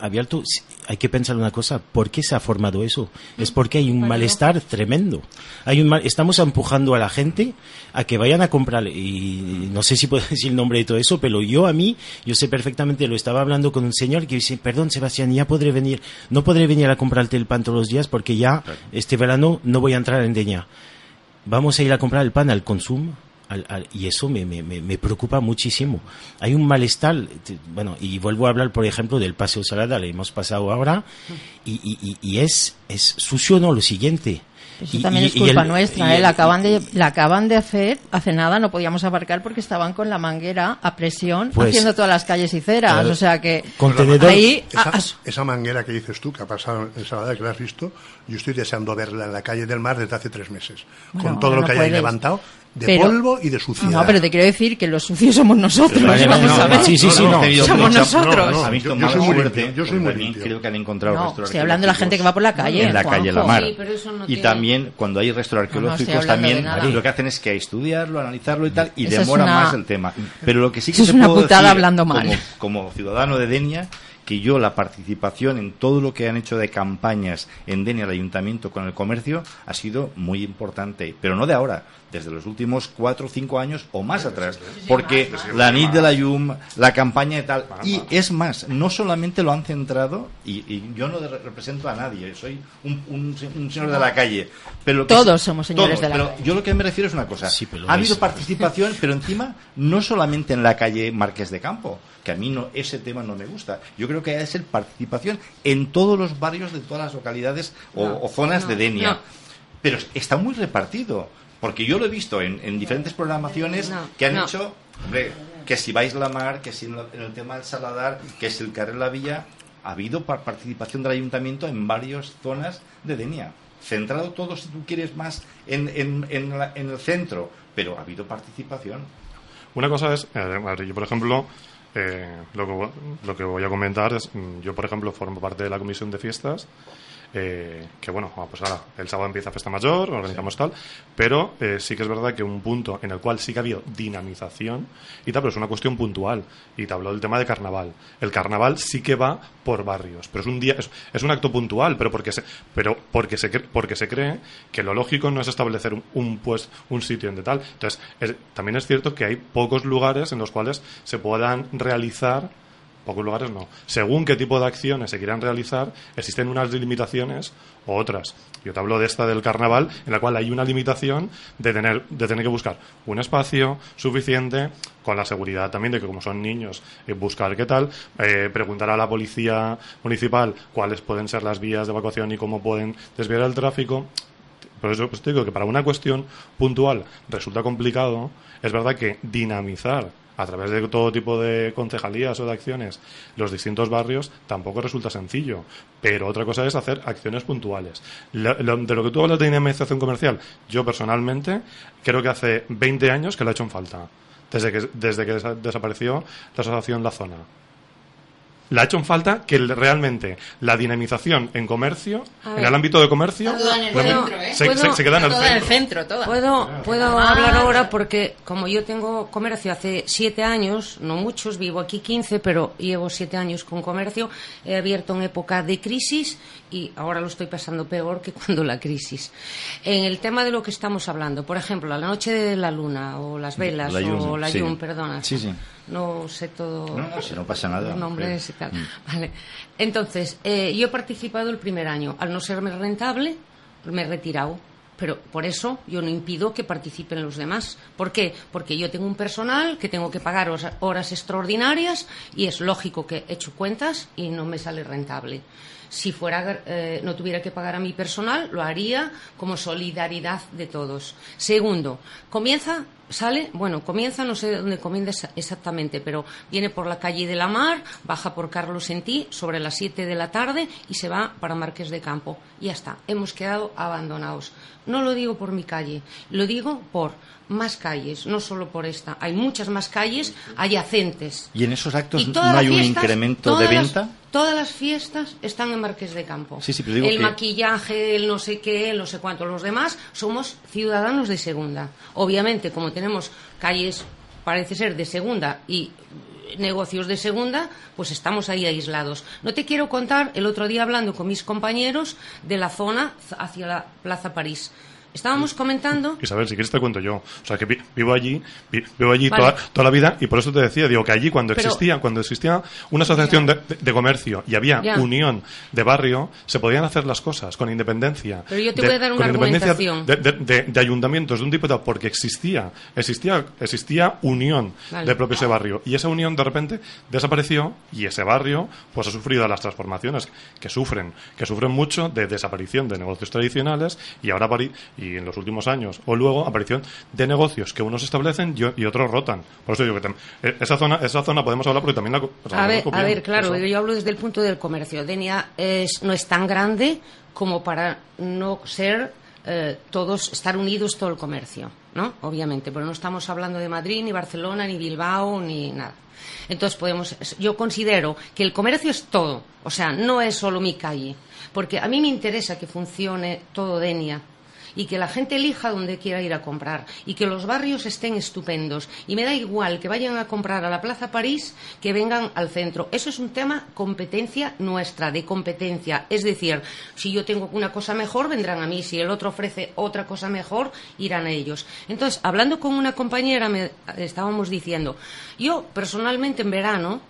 abiertos, hay que pensar una cosa. ¿Por qué se ha formado eso? Es porque hay un malestar tremendo. Hay un estamos empujando a la gente a que vayan a comprar, y no sé si puedo decir el nombre de todo eso, pero yo a mí, yo sé perfectamente, lo estaba hablando con un señor que dice, perdón Sebastián, ya podré venir, no podré venir a comprarte el pan todos los días porque ya este verano no voy a entrar en Deña. Vamos a ir a comprar el pan al consumo y eso me, me, me, preocupa muchísimo. Hay un malestar, bueno, y vuelvo a hablar, por ejemplo, del Paseo Salada, le hemos pasado ahora, y, y, y es, es sucio, ¿no? Lo siguiente, eso también es culpa nuestra, ¿eh? La acaban, de, la acaban de hacer, hace nada no podíamos aparcar porque estaban con la manguera a presión pues, haciendo todas las calles y ceras. o sea que ahí, esa, manguera que dices tú, que ha pasado en Salada, que la has visto, yo estoy deseando verla en la calle del mar desde hace tres meses. con todo lo que hay levantado de polvo y de suciedad. No, pero te quiero decir que los sucios somos nosotros. vamos a ver. Sí, sí, sí, somos nosotros. yo, yo, soy muy suerte, yo soy muy limpio. Creo que han encontrado no, Estoy hablando de la gente que va por la calle. En la calle La Mar. y también, cuando hay restos arqueológicos, también lo que hacen es que estudiarlo, analizarlo y tal, y demora más el tema. Pero lo que sí que se puede decir, hablando mal. como ciudadano de Denia, que yo la participación en todo lo que han hecho de campañas en Denia, el ayuntamiento con el comercio, ha sido muy importante, pero no de ahora, desde los últimos cuatro o cinco años o más atrás, porque la NIT de la YUM, la campaña y tal, y es más, no solamente lo han centrado, y, yo no represento a nadie, soy un, señor de la calle, pero todos somos señores de la calle. Yo lo que me refiero es una cosa, ha habido participación, pero encima no solamente en la calle Marqués de Campo, que a mí no, ese tema no me gusta. Yo creo que hay que ser participación en todos los barrios de todas las localidades o, zonas de Denia. Pero está muy repartido, porque yo lo he visto en, diferentes programaciones que han hecho, hombre, que si vais la mar, que si en, el tema del Saladar, que si el Carrer La Villa, ha habido participación del ayuntamiento en varias zonas de Denia. Centrado todo, si tú quieres, más en, en el centro, pero ha habido participación. Una cosa es, eh, yo por ejemplo, eh, lo, que, lo que voy a comentar es, mm, yo por ejemplo formo parte de la comisión de fiestas eh, que bueno, pues ahora el sábado empieza Festa Mayor, organizamos tal, pero eh, sí que es verdad que un punto en el cual sí que ha habido dinamización y tal, pero es una cuestión puntual. Y te habló del tema de carnaval. El carnaval sí que va por barrios, pero es un día, es, un acto puntual, pero porque se, pero porque se, porque se cree que lo lógico no es establecer un, pues, un sitio en de tal. Entonces, también es cierto que hay pocos lugares en los cuales se puedan realizar pocos lugares no. Según qué tipo de acciones se quieran realizar, existen unas limitaciones o otras. Yo te hablo de esta del carnaval, en la cual hay una limitación de tener, de tener que buscar un espacio suficiente, con la seguridad también de que como son niños, eh, buscar qué tal, eh, preguntar a la policía municipal cuáles pueden ser las vías de evacuación y cómo pueden desviar el tráfico. Por eso pues, te digo que para una cuestión puntual resulta complicado. Es verdad que dinamizar a través de todo tipo de concejalías o de acciones los distintos barrios tampoco resulta sencillo. Pero otra cosa es hacer acciones puntuales. de lo que tú hablas de dinamización comercial, yo personalmente creo que hace 20 años que lo ha hecho en falta. Desde que, desde que desapareció la asociación La Zona la ha hecho en falta que realmente la dinamización en comercio, en el ámbito de comercio, se, queda en el centro. Puedo, puedo ah. hablar ahora porque como yo tengo comercio hace siete años, no muchos, vivo aquí 15, pero llevo siete años con comercio, he abierto en época de crisis y ahora lo estoy pasando peor que cuando la crisis. En el tema de lo que estamos hablando, por ejemplo, la noche de la luna o las velas o la yun, perdona. Sí, sí no sé todo no, si no pasa nada nombres y tal mm. vale entonces eh, yo he participado el primer año al no serme rentable me he retirado pero por eso yo no impido que participen los demás. ¿Por qué? Porque yo tengo un personal que tengo que pagar horas extraordinarias y es lógico que he hecho cuentas y no me sale rentable. Si fuera, eh, no tuviera que pagar a mi personal, lo haría como solidaridad de todos. Segundo, comienza sale, bueno, comienza, no sé dónde comienza exactamente, pero viene por la calle de la Mar, baja por Carlos Sentí sobre las 7 de la tarde y se va para Marqués de Campo. Y ya está, hemos quedado abandonados. No lo digo por mi calle, lo digo por más calles, no solo por esta. Hay muchas más calles adyacentes. ¿Y en esos actos no hay un incremento de venta? todas las fiestas están en Marqués de Campo. Sí, sí, pero digo el maquillaje, el no sé qué, el no sé cuánto. Los demás somos ciudadanos de segunda. Obviamente, como tenemos calles, parece ser, de segunda y negocios de segunda, pues estamos ahí aislados. No te quiero contar, el otro día hablando con mis compañeros de la zona hacia la Plaza París. Estábamos comentando. Isabel, si quieres te cuento yo. O sea, que vivo allí, vivo allí toda, toda, la vida y por eso te decía, digo que allí cuando existía, cuando existía una asociación de, comercio y había unión de barrio, se podían hacer las cosas con independencia. Pero yo te voy a dar una argumentación. De, ayuntamientos, de un diputado, porque existía, existía, existía unión del propio ese barrio. Y esa unión de repente desapareció y ese barrio pues ha sufrido las transformaciones que sufren, que sufren mucho de desaparición de negocios tradicionales y ahora y en los últimos años, o luego aparición de negocios que unos establecen y, otros rotan. Por eso digo que eh, esa zona, esa zona podemos hablar porque también la. a, ver, a ver, claro, yo hablo desde el punto del comercio. Denia es, no es tan grande como para no ser eh, todos, estar unidos todo el comercio, ¿no? Obviamente, pero no estamos hablando de Madrid, ni Barcelona, ni Bilbao, ni nada. Entonces podemos, yo considero que el comercio es todo, o sea, no es solo mi calle, porque a mí me interesa que funcione todo Denia y que la gente elija donde quiera ir a comprar y que los barrios estén estupendos. Y me da igual que vayan a comprar a la Plaza París que vengan al centro. Eso es un tema competencia nuestra, de competencia. Es decir, si yo tengo una cosa mejor, vendrán a mí. Si el otro ofrece otra cosa mejor, irán a ellos. Entonces, hablando con una compañera, me estábamos diciendo, yo personalmente en verano,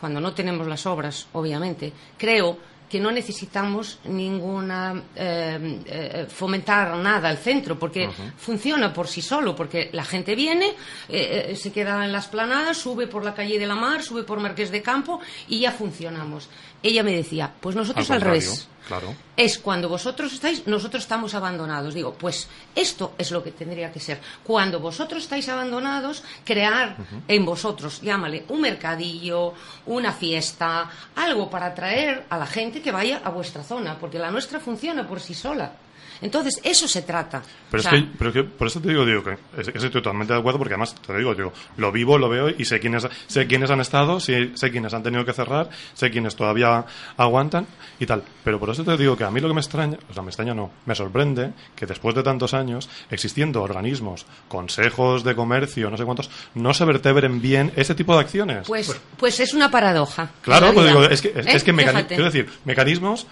cuando no tenemos las obras, obviamente, creo que no necesitamos ninguna eh, eh, fomentar nada al centro porque funciona por sí solo porque la gente viene eh, se queda en las planadas sube por la calle de la Mar sube por Marqués de Campo y ya funcionamos ella me decía pues nosotros al revés Claro. Es cuando vosotros estáis, nosotros estamos abandonados. Digo, pues esto es lo que tendría que ser. Cuando vosotros estáis abandonados, crear en vosotros, llámale, un mercadillo, una fiesta, algo para atraer a la gente que vaya a vuestra zona, porque la nuestra funciona por sí sola. Entonces, eso se trata. Pero, es, que, pero que, por eso te digo, digo que, estoy totalmente de acuerdo, porque además te digo, digo, lo vivo, lo veo y sé quiénes, sé quiénes han estado, sé, sé quiénes han tenido que cerrar, sé quiénes todavía aguantan y tal. Pero por eso te digo que a mí lo que me extraña, o sea, me extraña no, me sorprende que después de tantos años, existiendo organismos, consejos de comercio, no sé cuántos, no se vertebren bien ese tipo de acciones. Pues, pues es una paradoja. Claro, pues digo, es que, es, que quiero decir, mecanismos,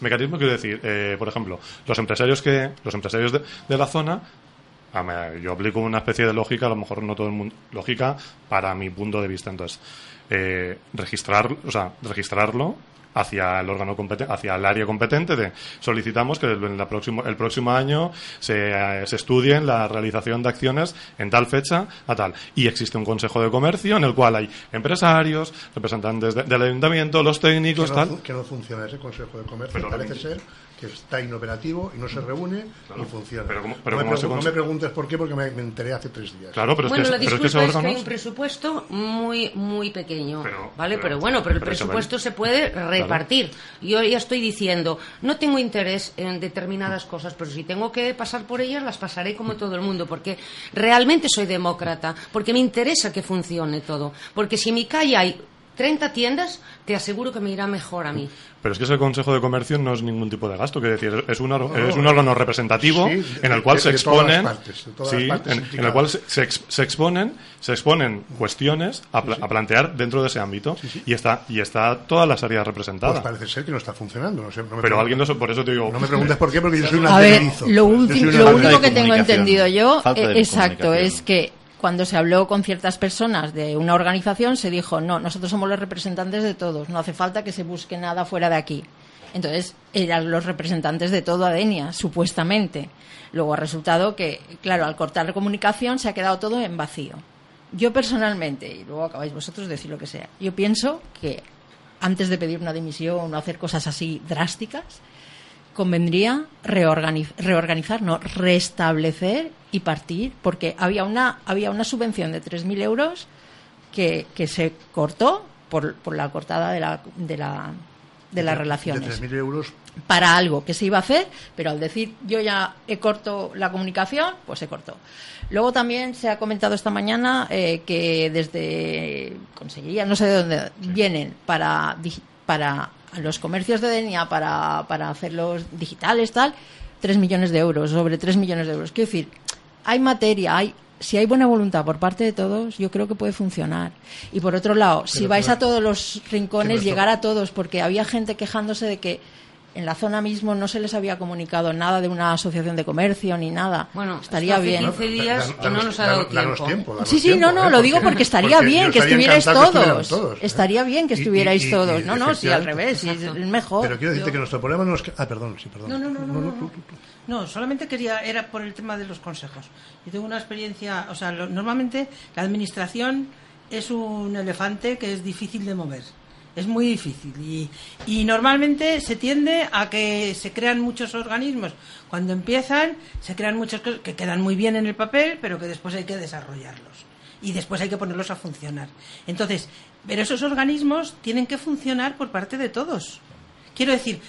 mecanismos quiero decir, eh, por ejemplo, los empresarios que los empresarios de, la zona yo aplico una especie de lógica, a lo mejor no todo el mundo, lógica para mi punto de vista. Entonces, eh, registrar, o sea, registrarlo hacia el órgano competente, hacia el área competente de solicitamos que el, la próximo, el próximo año se, eh, se estudien la realización de acciones en tal fecha a tal. Y existe un consejo de comercio en el cual hay empresarios, representantes del ayuntamiento, los técnicos, que no, tal. Que no funciona ese consejo de comercio, parece ser que está inoperativo y no se reúne y funciona. Pero, no, me preguntes por qué, porque me, enteré hace tres días. Claro, pero bueno, es que, la pero disculpa es, que hay un presupuesto muy muy pequeño, pero, ¿vale? Pero, bueno, pero el presupuesto se puede repartir. Yo ya estoy diciendo, no tengo interés en determinadas cosas, pero si tengo que pasar por ellas, las pasaré como todo el mundo, porque realmente soy demócrata, porque me interesa que funcione todo. Porque si en mi calle hay 30 tiendas, te aseguro que me irá mejor a mí. Pero es que ese Consejo de Comercio no es ningún tipo de gasto, que decir, es un, es un órgano representativo en el cual se exponen, en, el cual se, exponen, se exponen cuestiones a, plantear dentro de ese ámbito y está y está todas las áreas representadas. Pues parece ser que no está funcionando, no sé, Pero alguien por eso te digo. No me preguntes por qué, porque yo soy una A ver, lo, último que tengo entendido yo, exacto, es que cuando se habló con ciertas personas de una organización, se dijo, no, nosotros somos los representantes de todos, no hace falta que se busque nada fuera de aquí. Entonces, eran los representantes de todo Adenia, supuestamente. Luego ha resultado que, claro, al cortar la comunicación se ha quedado todo en vacío. Yo personalmente, y luego acabáis vosotros de decir lo que sea, yo pienso que antes de pedir una dimisión o hacer cosas así drásticas, convendría reorganizar, no, restablecer y partir, porque había una, había una subvención de 3.000 euros que, que se cortó por, por la cortada de la, de la de las relaciones. De 3.000 euros. Para algo que se iba a hacer, pero al decir yo ya he corto la comunicación, pues se cortó. Luego también se ha comentado esta mañana eh, que desde Conseguiría, no sé de dónde, vienen para, para los comercios de Denia para, para hacerlos digitales, tal, 3 millones de euros, sobre 3 millones de euros. Quiero decir, hay materia, hay si hay buena voluntad por parte de todos, yo creo que puede funcionar. Y por otro lado, si vais a todos los rincones, llegar a todos, porque había gente quejándose de que en la zona mismo no se les había comunicado nada de una asociación de comercio ni nada. Bueno, estaría bien. 15 días no nos ha dado tiempo. sí, sí, no, no, ¿eh? lo digo porque estaría bien que estuvierais todos. ¿eh? Estaría bien que estuvierais todos. no, no, sí, al revés, sí, es mejor. Pero quiero decirte que nuestro problema no es que... Ah, perdón, sí, perdón. No, no, no, no, no, solamente quería, era por el tema de los consejos. Yo tengo una experiencia, o sea, normalmente la administración es un elefante que es difícil de mover es muy difícil y, normalmente se tiende a que se crean muchos organismos. Cuando empiezan, se crean muchos que quedan muy bien en el papel, pero que después hay que desarrollarlos y después hay que ponerlos a funcionar. Entonces, pero esos organismos tienen que funcionar por parte de todos. Quiero decir,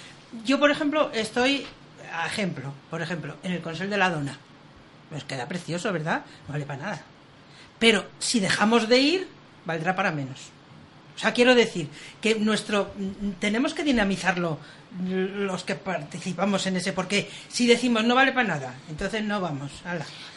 yo, por ejemplo, estoy, ejemplo, por ejemplo, en el Consejo de la Dona. Nos queda precioso, ¿verdad? No vale para nada. Pero si dejamos de ir, valdrá para menos. O sea, quiero decir que nuestro tenemos que dinamizarlo los que participamos en ese, porque si decimos no vale para nada, entonces no vamos.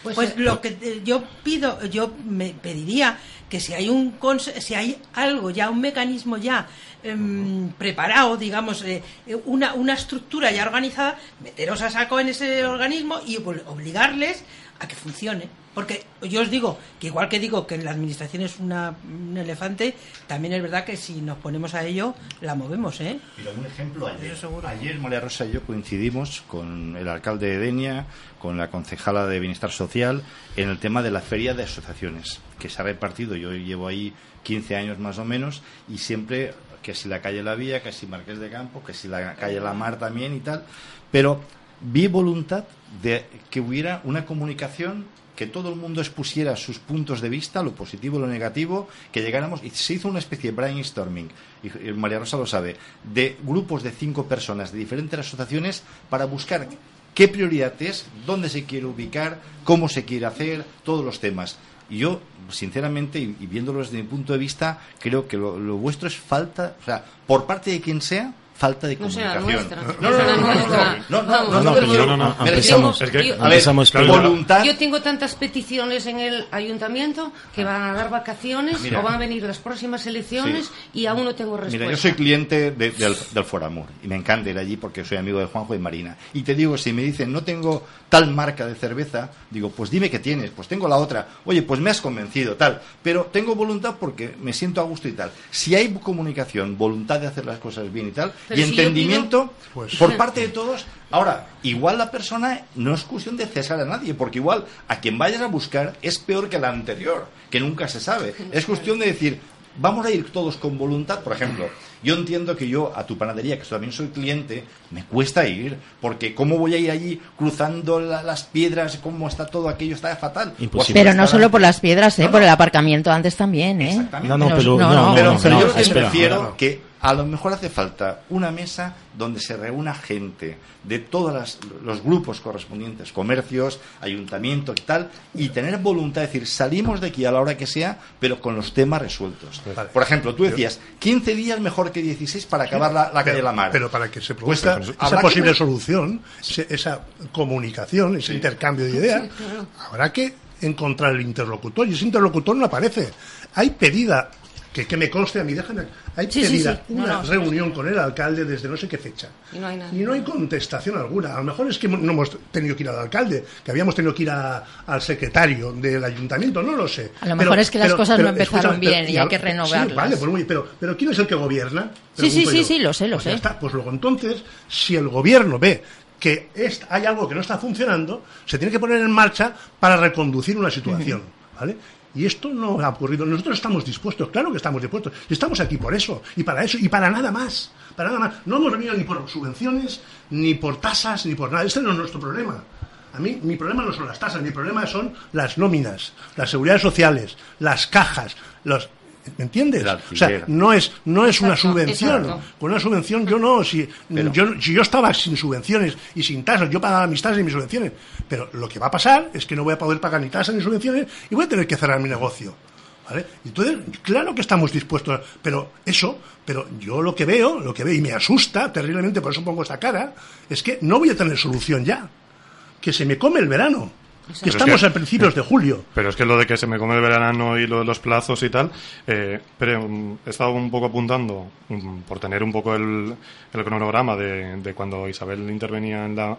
Pues, pues, lo que yo pido, yo me pediría que si hay un si hay algo ya, un mecanismo ya em, preparado, digamos, eh, una, una estructura ya organizada, meteros a saco en ese organismo y obligarles a que funcione. Porque yo os digo que igual que digo que la administración es una, un elefante, también es verdad que si nos ponemos a ello, la movemos, ¿eh? Mira, un ejemplo, ayer, ayer María Rosa y yo coincidimos con el alcalde de Denia, con la concejala de Bienestar Social, en el tema de la feria de asociaciones, que se ha repartido, yo llevo ahí 15 años más o menos, y siempre que si la calle La Vía, que si Marqués de Campo, que si la calle La Mar también y tal, pero vi voluntad de que hubiera una comunicación que todo el mundo expusiera sus puntos de vista, lo positivo lo negativo, que llegáramos, y se hizo una especie de brainstorming, y María Rosa lo sabe, de grupos de cinco personas de diferentes asociaciones para buscar qué prioridad es, dónde se quiere ubicar, cómo se quiere hacer, todos los temas. Y yo, sinceramente, y, viéndolo desde mi punto de vista, creo que lo vuestro es falta, o sea, por parte de quien sea, falta de No será comunicación. nuestra. No, no, no, no, no, Nuestra. no, no, no, Vamos. no, No, pero pero yo- no, no, me empezamos. refiero- Es que- a ver, empezamos voluntad Yo tengo tantas peticiones en el ayuntamiento que van a dar vacaciones Mira. o van a venir las próximas elecciones y aún no tengo respuesta. Mira, yo soy cliente de- del, del Foramur y me encanta ir allí porque soy amigo de Juanjo y Marina. Y te digo, si me dicen no tengo tal marca de cerveza, digo, pues dime qué tienes, pues tengo la otra. Oye, pues me has convencido, tal. Pero tengo voluntad porque me siento a gusto y tal. Si hay comunicación, voluntad de hacer las cosas bien y tal, Pero y si entendimiento Pues- por parte de todos. Ahora, igual la persona no es cuestión de cesar a nadie, porque igual a quien vayas a buscar es peor que la anterior, que nunca se sabe. Es cuestión de decir, vamos a ir todos con voluntad, por ejemplo. Yo entiendo que yo a tu panadería, que también soy cliente, me cuesta ir, porque ¿cómo voy a ir allí cruzando la- las piedras? ¿Cómo está todo aquello? Está fatal. Imposible. Pero no solo por las piedras, ¿eh? No, no. por el aparcamiento antes también, ¿eh? Exactamente. No, no, pero- no, no, no, Pero, no, pero no, yo lo que espera, prefiero que a lo mejor hace falta una mesa donde se reúna gente de todos los grupos correspondientes, comercios, ayuntamientos y tal, y tener voluntad de decir, salimos de aquí a la hora que sea, pero con los temas resueltos. Vale. Por ejemplo, tú decías, 15 días mejor que 16 para acabar la, la calle de la mar. Pero para que se Pues, produzca pero esa posible solución, esa comunicación, ese intercambio de ideas, habrá que encontrar el interlocutor. Y ese interlocutor no aparece. Hay pedida, que, que me conste a mí, déjame, hay Sí, pedida sí. Una no. reunión con el alcalde desde no sé qué fecha. Y no hay nada. Y no hay contestación alguna. A lo mejor es que no hemos tenido que ir al alcalde, que habíamos tenido que ir a- al secretario del ayuntamiento, no lo sé. A lo mejor es que las cosas no empezaron bien y hay que renovarlas. Vale, pues muy- pero, pero ¿quién es el que gobierna? Sí, sí, sí, sí, lo sé, lo Pues ya sé. está. Pues luego entonces, si el gobierno ve que es- hay algo que no está funcionando, se tiene que poner en marcha para reconducir una situación, ¿vale? Y esto no ha ocurrido. Nosotros estamos dispuestos, claro que estamos dispuestos. Estamos aquí por eso, y para eso, y para nada más. Para nada más. No hemos venido ni por subvenciones, ni por tasas, ni por nada. Este no es nuestro problema. A mí, mi problema no son las tasas, mi problema son las nóminas, las seguridades sociales, las cajas, los. ¿Me entiendes? O sea, no es, no es una subvención. exacto. Con una subvención yo no, si Pero- yo, si yo estaba sin subvenciones y sin tasas, yo pagaba mis tasas y mis subvenciones. Pero lo que va a pasar es que no voy a poder pagar ni tasas ni subvenciones y voy a tener que cerrar mi negocio. ¿Vale? Entonces, claro que estamos dispuestos, pero eso, pero yo lo que veo, lo que veo y me asusta terriblemente, por eso pongo esta cara, es que no voy a tener solución ya. Que se me come el verano. Es estamos que- a principios de julio. Pero es que lo de que se me come el verano y lo de los plazos y tal, eh, pero mm, he estado un poco apuntando, mm, por tener un poco el, el cronograma de, de cuando Isabel intervenía en, la,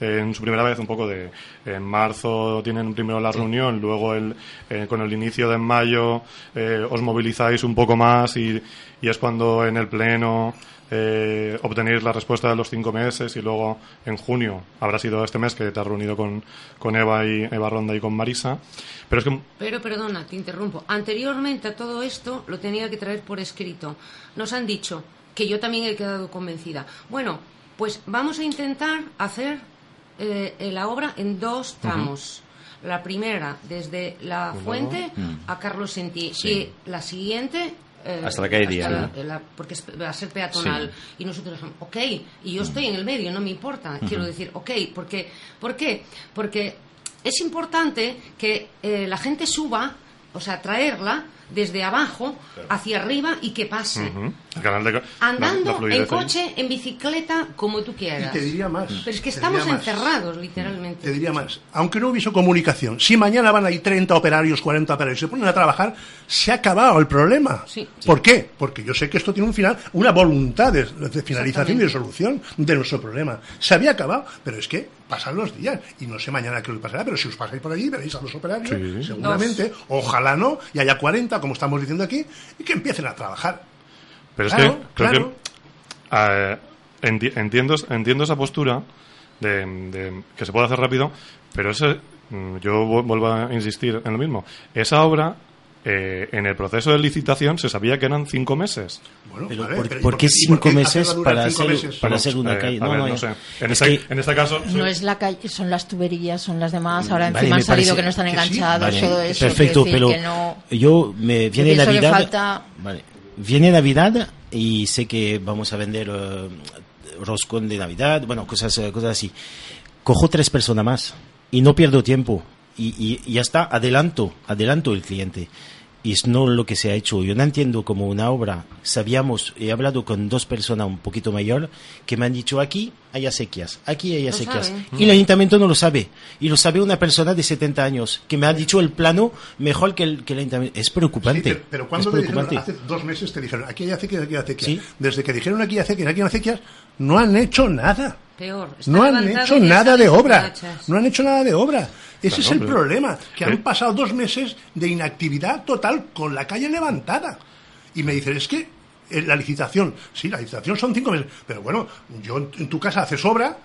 en su primera vez, un poco de en marzo tienen primero la reunión, luego el, eh, con el inicio de mayo eh, os movilizáis un poco más y, y es cuando en el pleno eh, obtenéis la respuesta de los cinco meses y luego en junio habrá sido este mes que te has reunido con, con Eva y Eva Ronda y con Marisa. Pero es que Pero perdona, te interrumpo. Anteriormente a todo esto lo tenía que traer por escrito. Nos han dicho que yo también he quedado convencida. Bueno, pues vamos a intentar hacer eh, la obra en dos tramos. La primera desde la fuente a Carlos Sentí Sí. y la siguiente eh, Hasta la calle Diana. la- la- porque es- va a ser peatonal. Y nosotros dijimos, ok y yo estoy en el medio no me importa quiero decir ok porque ¿por qué? porque es importante que eh, la gente suba o sea traerla desde abajo hacia arriba y que pase ujú, el canal de, la- la andando en ahí. coche en bicicleta como tú Y quieras te diría más. pero es que te estamos encerrados Te literalmente diría más, aunque no hubiese comunicación, si mañana van ahí 30 operarios, 40 operarios, se ponen a trabajar, se ha acabado el problema. Sí. ¿Por qué? Porque yo sé que esto tiene un final, una voluntad de, de finalización y de solución de nuestro problema. Se había acabado, pero es que pasan los días y no sé mañana qué os pasará, pero si os pasáis por allí veréis a los operarios, Sí. seguramente, ojalá no, y haya 40, como estamos diciendo aquí, y que empiecen a trabajar. Pero es Claro, que creo claro. que eh, enti- entiendo, entiendo esa postura de, de que se puede hacer rápido, pero ese, mm, yo vu- vuelvo a insistir en lo mismo. Esa obra, eh, en el proceso de licitación, se sabía que eran cinco meses. Bueno, Pero, ¿por, pero ¿y por qué cinco meses para cinco hacer, meses? para hacer una Eh, calle? ver, no ya. sé. En, Es este, en este caso, No es la calle, son las tuberías, son las demás. Ahora Vale, encima han salido parece que no están sí, enganchados, Vale, todo eso. perfecto, pero que no- yo me viene Navidad. falta- Vale, viene Navidad y sé que vamos a vender eh, roscón de Navidad, bueno, cosas, eh, cosas así. Cojo tres personas más y no pierdo tiempo y, y- y ya está, adelanto, adelanto el cliente. Y es no lo que se ha hecho. Yo no entiendo como una obra. Sabíamos, he hablado con dos personas un poquito mayor que me han dicho aquí hay acequias, aquí hay acequias. Y el ayuntamiento no lo sabe. Y lo sabe una persona de 70 años que me ha dicho el plano mejor que el, que el ayuntamiento. Es Sí, preocupante. pero, pero es cuando hace dos meses te dijeron, aquí hay acequias, aquí hay acequias. Sí. Desde que dijeron aquí hay acequias, aquí hay acequias, no han hecho nada. Peor. No han hecho nada de obra. hachas. No han hecho nada de obra. Ese Claro, es el pero- problema, que ¿Eh? han pasado dos meses de inactividad total con la calle levantada. Y me dicen, es que eh, la licitación, sí, la licitación son cinco meses, pero bueno, yo en, en tu casa haces obra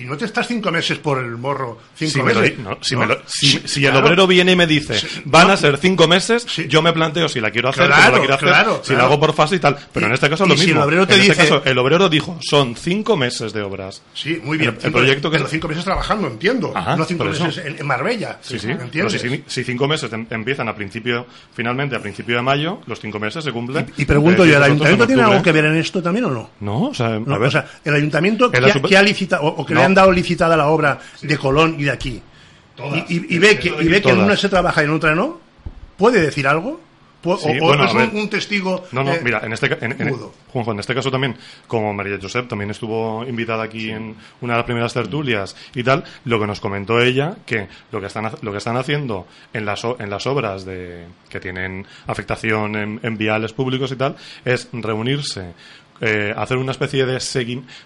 y no te estás cinco meses por el morro, cinco Si, me lo meses. no, si, No, me lo- si- sí, si el obrero viene y me dice, van no, a ser cinco meses, Sí. yo me planteo si la quiero hacer, Claro, cómo la quiero hacer, claro, si la hago por fase y tal. Pero Y- en este caso y lo si mismo. el obrero te en este dice- caso, el obrero dijo, son cinco meses de obras. Sí, muy bien. El- el Cinco- proyecto que- pero cinco meses trabajando, entiendo. Ajá, no cinco meses en, en Marbella. Sí, sí. Pero ¿Entiendes? si, si cinco meses em- empiezan a principio, finalmente a principio de mayo, los cinco meses se cumplen. Y pregunto Eh, yo, ¿el ayuntamiento en tiene algo que ver en esto también o no? No, o sea, el ayuntamiento En que, ha- licitado o, que han dado licitada la obra de Colón y de aquí y, y- y ve que, y ve que en Todas. una se trabaja y en otra no, ¿puede decir algo? ¿Pu- Sí, o, o bueno, es un, un testigo? No, no, eh, mira, en este, en, en-? Juanjo, en este caso también, como María Josep también estuvo invitada aquí en una de las primeras tertulias y tal, lo que nos comentó ella, que lo que están, lo que están haciendo en las, o- en las obras de, que tienen afectación en, en viales públicos y tal, es reunirse eh, hacer una especie de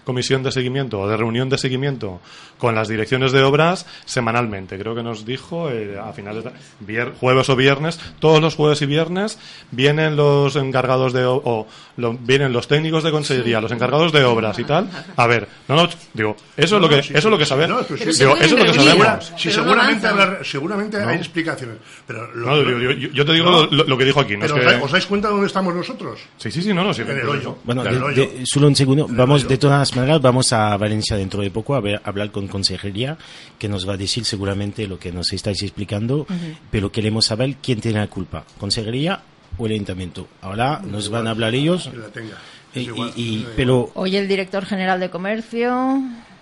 comisión de seguimiento o de reunión de seguimiento con las direcciones de obras semanalmente. Creo que nos dijo eh, a finales de jueves o viernes, todos los jueves y viernes vienen los encargados de o, o lo- vienen los técnicos de consellería, los encargados de obras y tal. A ver, no, no, digo, eso es lo que sí, eso es lo que sabemos. digo, eso es lo que sabemos. Sí, seguramente, habrá- seguramente hay explicaciones. Pero, lo- No, yo, yo- te digo No. lo, lo que dijo aquí, no pero es os, que- dais- ¿os dais cuenta de dónde estamos nosotros? Sí, sí, sí, no, no, sí, En el hoyo. Bueno, de- solo un segundo. Vamos, de todas maneras, vamos a Valencia dentro de poco a, ver- a hablar con Consejería, que nos va a decir seguramente lo que nos estáis explicando, pero queremos saber quién tiene la culpa, Consejería o el Ayuntamiento. Ahora nos van a hablar ellos, Que la tenga. y, igual. y- y- pero Hoy el director general de Comercio.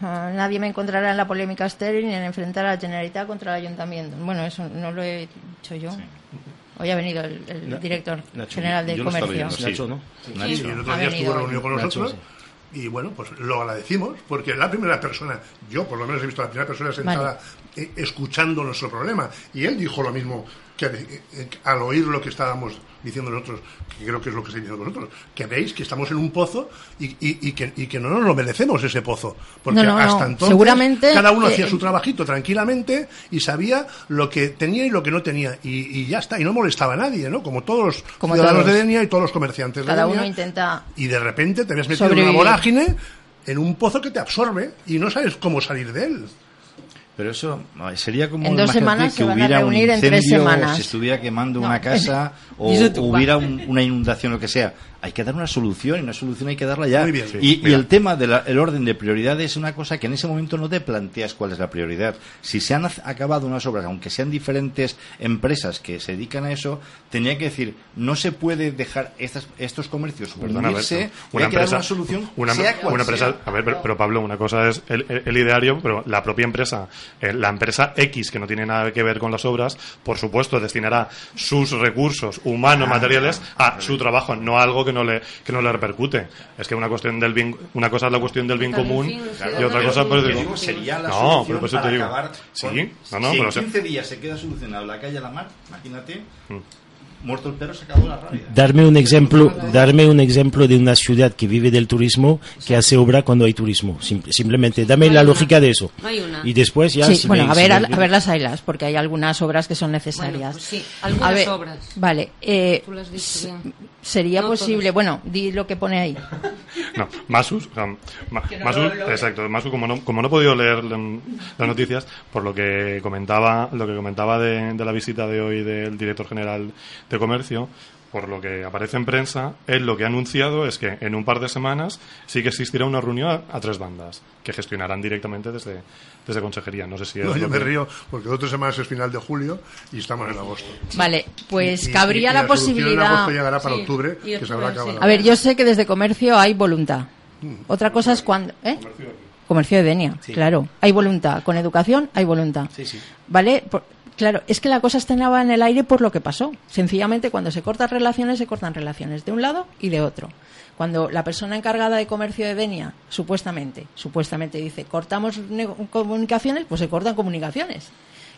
ah, nadie me encontrará en la polémica estéril ni en enfrentar a la Generalitat contra el Ayuntamiento. Bueno, eso no lo he dicho yo. Hoy ha venido el, el director Nacho, general de Comercio. oyendo, sí. Nacho, ¿no? Nacho. Y el otro día estuvo hoy. reunido con Nacho, nosotros. Y bueno, pues lo agradecimos, porque la primera persona, yo por lo menos he visto a la primera persona sentada eh, escuchando nuestro problema. Y él dijo lo mismo que eh, eh, al oír lo que estábamos diciendo nosotros, que creo que es lo que estáis diciendo vosotros, que veis que estamos en un pozo y, y- y que, y que no nos lo merecemos ese pozo. Porque No, no, no. hasta entonces Seguramente, cada uno eh, hacía su trabajito tranquilamente y sabía lo que tenía y lo que no tenía. Y, ya está, y no molestaba a nadie, ¿no? Como todos los Como ciudadanos todos. de Denia y todos los comerciantes Cada de uno Denia intenta. y de repente te ves metido en una vorágine, en un pozo que te absorbe y no sabes cómo salir de él. Pero eso sería como En dos imagínate semanas que se van a hubiera un reunir en tres incendio, semanas. o se estuviera quemando No. una casa o hubiera un- una inundación, lo que sea. Hay que dar una solución y una solución hay que darla ya. Muy bien. Sí, y, y el tema del orden de prioridades es una cosa que en ese momento no te planteas cuál es la prioridad. Si se han ac- acabado unas obras, aunque sean diferentes empresas que se dedican a eso, tenía que decir, no se puede dejar estas, estos comercios Perdona, una hay que dar empresa, una solución, una, sea cual una empresa, sea. a ver, pero, pero, Pablo, una cosa es el, el- el ideario, pero la propia empresa, eh, la empresa X que no tiene nada que ver con las obras, por supuesto destinará sus recursos humanos, materiales a su trabajo, no a algo que no le que no le repercute. Es que una cuestión del bien, una cosa es la cuestión del bien común fin, y otra cosa pues digo, digo, sería la no, solución pero por eso para te digo, acabar sí, con- no, no, si pero en o sea, 15 días se queda solucionado la calle a la mar, imagínate, Mm. Muerto el perro se acabó la rabia. darme un ejemplo, darme un ejemplo de una ciudad que vive del turismo que hace obra cuando hay turismo. Sim- simplemente dame No la una. lógica de eso. No hay una. Y después ya Sí, si bueno, me- a si ver, me- a, ver las ailas, porque hay algunas obras que son necesarias. Bueno, pues sí, algunas A ver, obras. Vale, eh, Tú lo has dicho bien. Sería No posible, bueno, di lo que pone ahí. No, Masus, o sea, Ma- Masus, exacto, Masus como no, como no he podido leer las noticias, por lo que comentaba, lo que comentaba de, de la visita de hoy del director general de comercio, por lo que aparece en prensa, él lo que ha anunciado es que en un par de semanas sí que existirá una reunión a, a tres bandas que gestionarán directamente desde, desde consejería. No sé si es No, yo lo me que- río porque dos o tres semanas es final de julio y estamos en agosto. Vale, pues Y- y- cabría y la solución En posibilidad. agosto llegará para Sí, octubre, y que se habrá octubre, acabado. sí. A ver, yo sé que desde comercio hay voluntad. Otra cosa es cuando. ¿eh? Comercio de Denia, claro. Hay voluntad. Con educación hay voluntad. Sí, sí. ¿Vale? Por- Claro, es que la cosa estaba en el aire por lo que pasó. Sencillamente, cuando se cortan relaciones, se cortan relaciones de un lado y de otro. Cuando la persona encargada de comercio de Denia, supuestamente, supuestamente dice, cortamos comunicaciones, pues se cortan comunicaciones.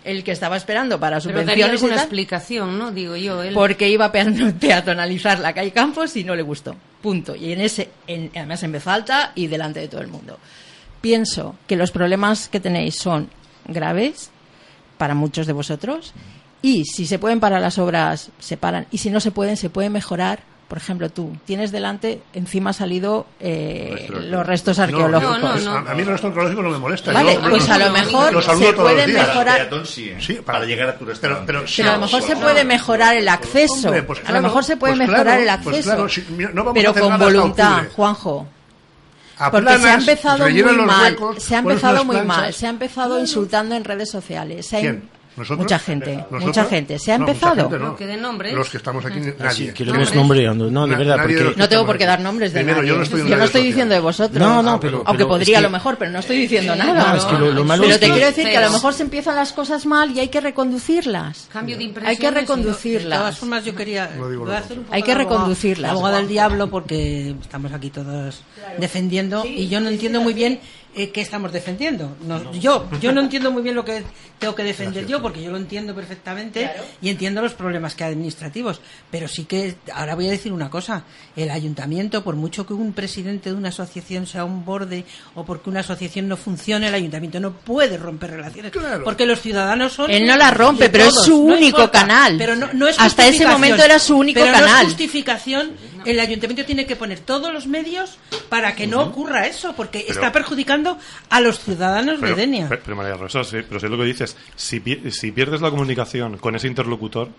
El que estaba esperando para subvenciones Pero alguna explicación, ¿no? Digo yo. Porque iba a peatonalizar la calle Campos y no le gustó. Punto. Y en ese, además en vez alta y delante de todo el mundo. Pienso que los problemas que tenéis son graves, para muchos de vosotros. Y si se pueden parar las obras, se paran. Y si no se pueden, se puede mejorar. Por ejemplo, tú tienes delante, encima ha salido eh, los restos arqueológicos. No, no, a mí los restos arqueológicos no me molesta. Vale, pues a lo mejor se puede mejorar. Sí, para, llegar a tu restaurante. Pero, pero, a lo mejor se puede mejorar el acceso. Pues a lo mejor se puede mejorar el acceso. pero con voluntad, Juanjo. Porque se ha empezado muy mal, se ha empezado muy mal, se ha empezado insultando en redes sociales. Mucha gente, mucha gente. ¿Se ha empezado? no. que den nombres. Los que estamos aquí, ah, nadie. que lo hemos nombreando. No, de verdad, porque... No tengo por qué dar nombres de Primero, nadie. Yo no estoy, yo no estoy diciendo de vosotros. No, no, pero... Aunque pero podría a lo mejor, pero no estoy diciendo nada. No, es que lo, lo malo pero es te que... quiero decir que a lo mejor se empiezan las cosas mal y hay que reconducirlas. Cambio de Hay que De reconducirlas. todas formas, yo quería hacer un poco Hay que de reconducirlas. Abogado del diablo porque estamos aquí todos defendiendo y yo no entiendo muy bien eh, qué estamos defendiendo. No, yo, yo no entiendo muy bien lo que tengo que defender yo porque yo lo entiendo perfectamente y entiendo los problemas que hay administrativos. Pero sí que ahora voy a decir una cosa: el ayuntamiento, por mucho que un presidente de una asociación sea un borde o porque una asociación no funcione, el ayuntamiento no puede romper relaciones Claro. porque los ciudadanos son Él no la rompe, pero es su no único importa. canal. Pero no, no es Hasta ese momento era su único Pero no es canal. justificación. El ayuntamiento tiene que poner todos los medios para que no ocurra eso, porque está perjudicando a los ciudadanos Pero, de Denia. pe- pero María Rosa, sí, pero si es lo que dices, si, si pierdes la comunicación con ese interlocutor,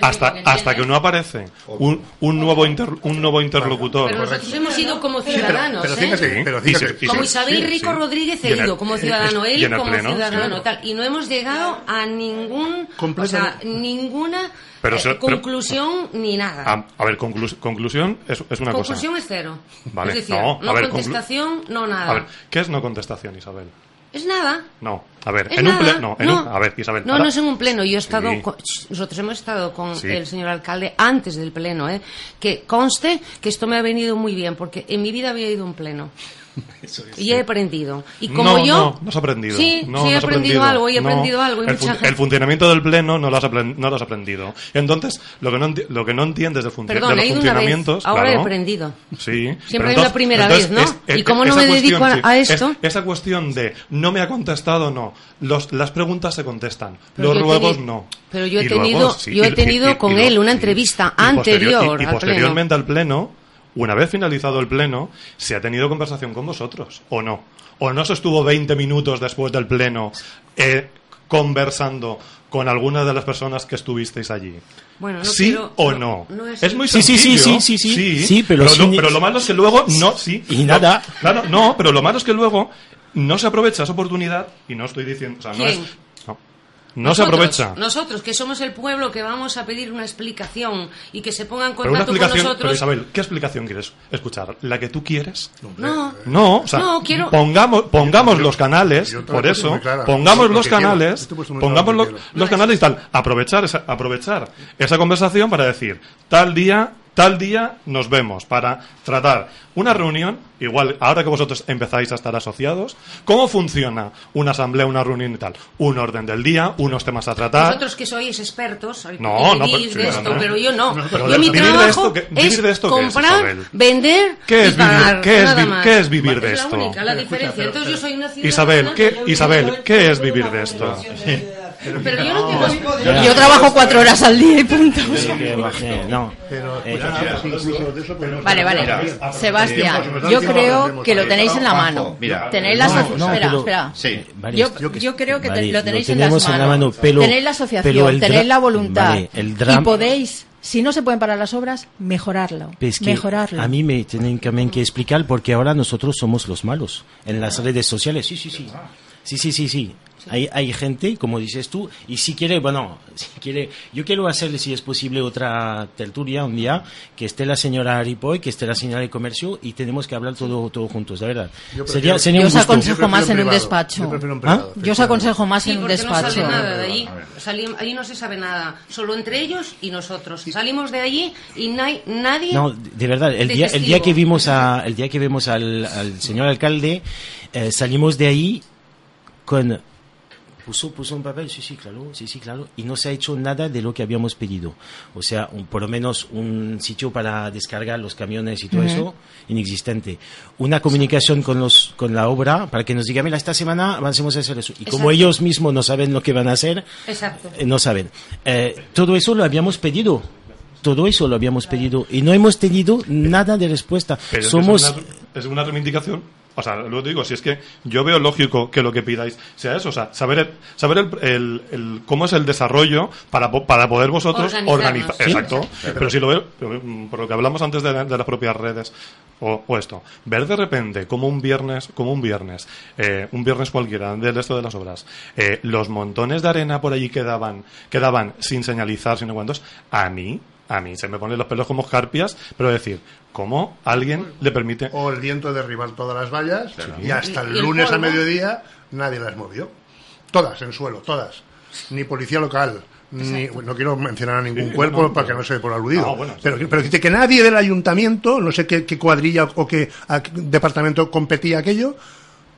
hasta, hasta que no aparece un, un nuevo inter- un nuevo interlocutor. Pero nosotros hemos ido como ciudadanos, pero ¿eh? fíjate, pero Y se- fíjate. Como Isabel sí, Rico sí. Rodríguez he ido como ciudadano, y él como pleno, ciudadano, sí. tal. Y no hemos llegado a ningún, o sea, ninguna Pero eh, pero- conclusión ni nada. A, a ver, conclu- conclusión es, es una conclusión cosa. es cero. Vale, es decir, no, no, a ver, conclu- contestación, no nada. A ver, ¿qué es no contestación, Isabel? Es nada. No, a ver, en un pleno. No, en un- a ver, Isabel. No, no es en un pleno. Yo he estado. Sí. con- nosotros hemos estado con Sí. el señor alcalde antes del pleno, ¿eh? Que conste que esto me ha venido muy bien, porque en mi vida había ido a un pleno. Y he aprendido. Y como no, yo. no, no has aprendido. Sí, No, sí, no he has aprendido algo, he aprendido algo. y el, mucha fun- gente- el funcionamiento del pleno no lo has, apren- no lo has aprendido. Entonces, lo que no, lo que no entiendes de, Perdón, de los he ido una vez. funcionamientos. Ahora he aprendido. Sí. Siempre hay una primera entonces, vez, ¿no? es- Y como no me dedico cuestión, a- esto- es- esa cuestión de no me ha contestado, no. Los, las preguntas se contestan. Pero los ruegos no. pero yo he Y luego, tenido- sí, yo he y- tenido y- con él una entrevista anterior y- posteriormente al pleno, una vez finalizado el pleno, se ha tenido conversación con vosotros, ¿o no? ¿O no se estuvo 20 minutos después del pleno eh, conversando con alguna de las personas que estuvisteis allí? Bueno, no ¿Sí quiero- o no, no? no es- es muy Sí, sí, sí, sencillo. sí, sí, sí. Sí, pero lo, sin- pero lo malo es que luego no, sí. Y no, nada. Claro, no, pero lo malo es que luego no se aprovecha esa oportunidad y no estoy diciendo, o sea, no es. No, se aprovecha. Nosotros, que somos el pueblo que vamos a pedir una explicación y que se pongan en Pero una contacto con nosotros. pero Isabel, ¿qué explicación quieres escuchar? ¿La que tú quieres? no, No, o sea, No, quiero- pongamos, pongamos los canales, yo por eso, pongamos Lo los canales, pongamos los canales y tal, aprovechar esa, aprovechar esa conversación para decir, tal día, tal día nos vemos para tratar una reunión, igual ahora que vosotros empezáis a estar asociados, cómo funciona una asamblea, una reunión y tal, un orden del día, unos temas a tratar. vosotros que sois expertos, No, y no, vivís pero- de sí, esto, no, no. pero yo no. Pero yo mi vivir de trabajo esto, ¿qué- vivir es de esto es, comprar, Isabel? vender ¿Qué es y pagar, vivir- qué es nada vi- más. qué es vivir de Es esto? la única, la diferencia. Entonces yo soy una ciudadana... Isabel, ¿qué, Isabel, ¿qué es vivir de esto? Pero yo no entiendo... Yo trabajo cuatro horas al día y punto. Sí, que bajé, no. Pero, Eh, pues, Vale, vale. Sebastián, Tiempo, yo creo que lo tenéis en la mano. mira, Tenéis la no, no, espera. Sí. Vale, Yo, yo yo creo que te- Vale, lo tenéis lo en las la mano, pero- tenéis la asociación, pero el dra- tenéis la voluntad Vale, el y drama- podéis, si no se pueden parar las obras, mejorarlo. Es que mejorarlo. a mí me tienen también que explicar porque ahora nosotros somos los malos en las redes sociales. Sí, sí, sí. Sí, sí, sí, sí. Hay, hay gente, como dices tú, y si quiere, bueno, si quiere, yo quiero hacerle, si es posible, otra tertulia un día, que esté la señora Ripoy, que esté la señora de comercio, y tenemos que hablar todo, todo juntos, de verdad. Yo Sería, prefiero- sería Yo un os gusto. aconsejo Yo más en prefiero un despacho. Yo prefiero en ¿Ah? privado, Yo os aconsejo más Sí, en un porque no despacho. sale nada de ahí. Salim- ahí no se sabe nada. Solo entre ellos y nosotros. Salimos de allí y no hay nadie. No, de verdad, el día, el día que vimos a, el día que vemos al, al señor alcalde, eh, salimos de ahí con puso, puso un papel, sí, sí, claro, sí, sí, claro, y no se ha hecho nada de lo que habíamos pedido. O sea, un- por lo menos un sitio para descargar los camiones y todo eso, inexistente. Una comunicación con los, con la obra para que nos diga, mira, esta semana vamos a hacer eso. Y como Exacto. ellos mismos no saben lo que van a hacer, Exacto. eh, no saben. Eh, todo eso lo habíamos pedido. Todo eso lo habíamos pedido y no hemos tenido nada de respuesta. Pero Somos es, una, es una reivindicación. O sea, luego te digo, si es que yo veo lógico que lo que pidáis sea eso, o sea, saber, el, saber el, el- el- cómo es el desarrollo para, po- para poder vosotros organizar. Sí. Exacto. Pero si lo veo, mm, por lo que hablamos antes de, la- de las propias redes, o, o esto, ver de repente como un viernes, como un viernes, eh, un viernes cualquiera del resto de las obras, eh, los montones de arena por allí quedaban, quedaban sin señalizar, sin no cuántos, a mí, a mí se me ponen los pelos como escarpias, pero decir, ¿cómo alguien le permite O el viento de derribar todas las vallas y hasta el Y el lunes a mediodía nadie las movió. Todas en suelo, todas. Ni policía local. Ni, no quiero mencionar a ningún Sí, cuerpo no, para que no se dé por aludido. No, bueno, pero, sí. pero dice que nadie del ayuntamiento, no sé qué, qué cuadrilla o qué, a qué departamento competía aquello,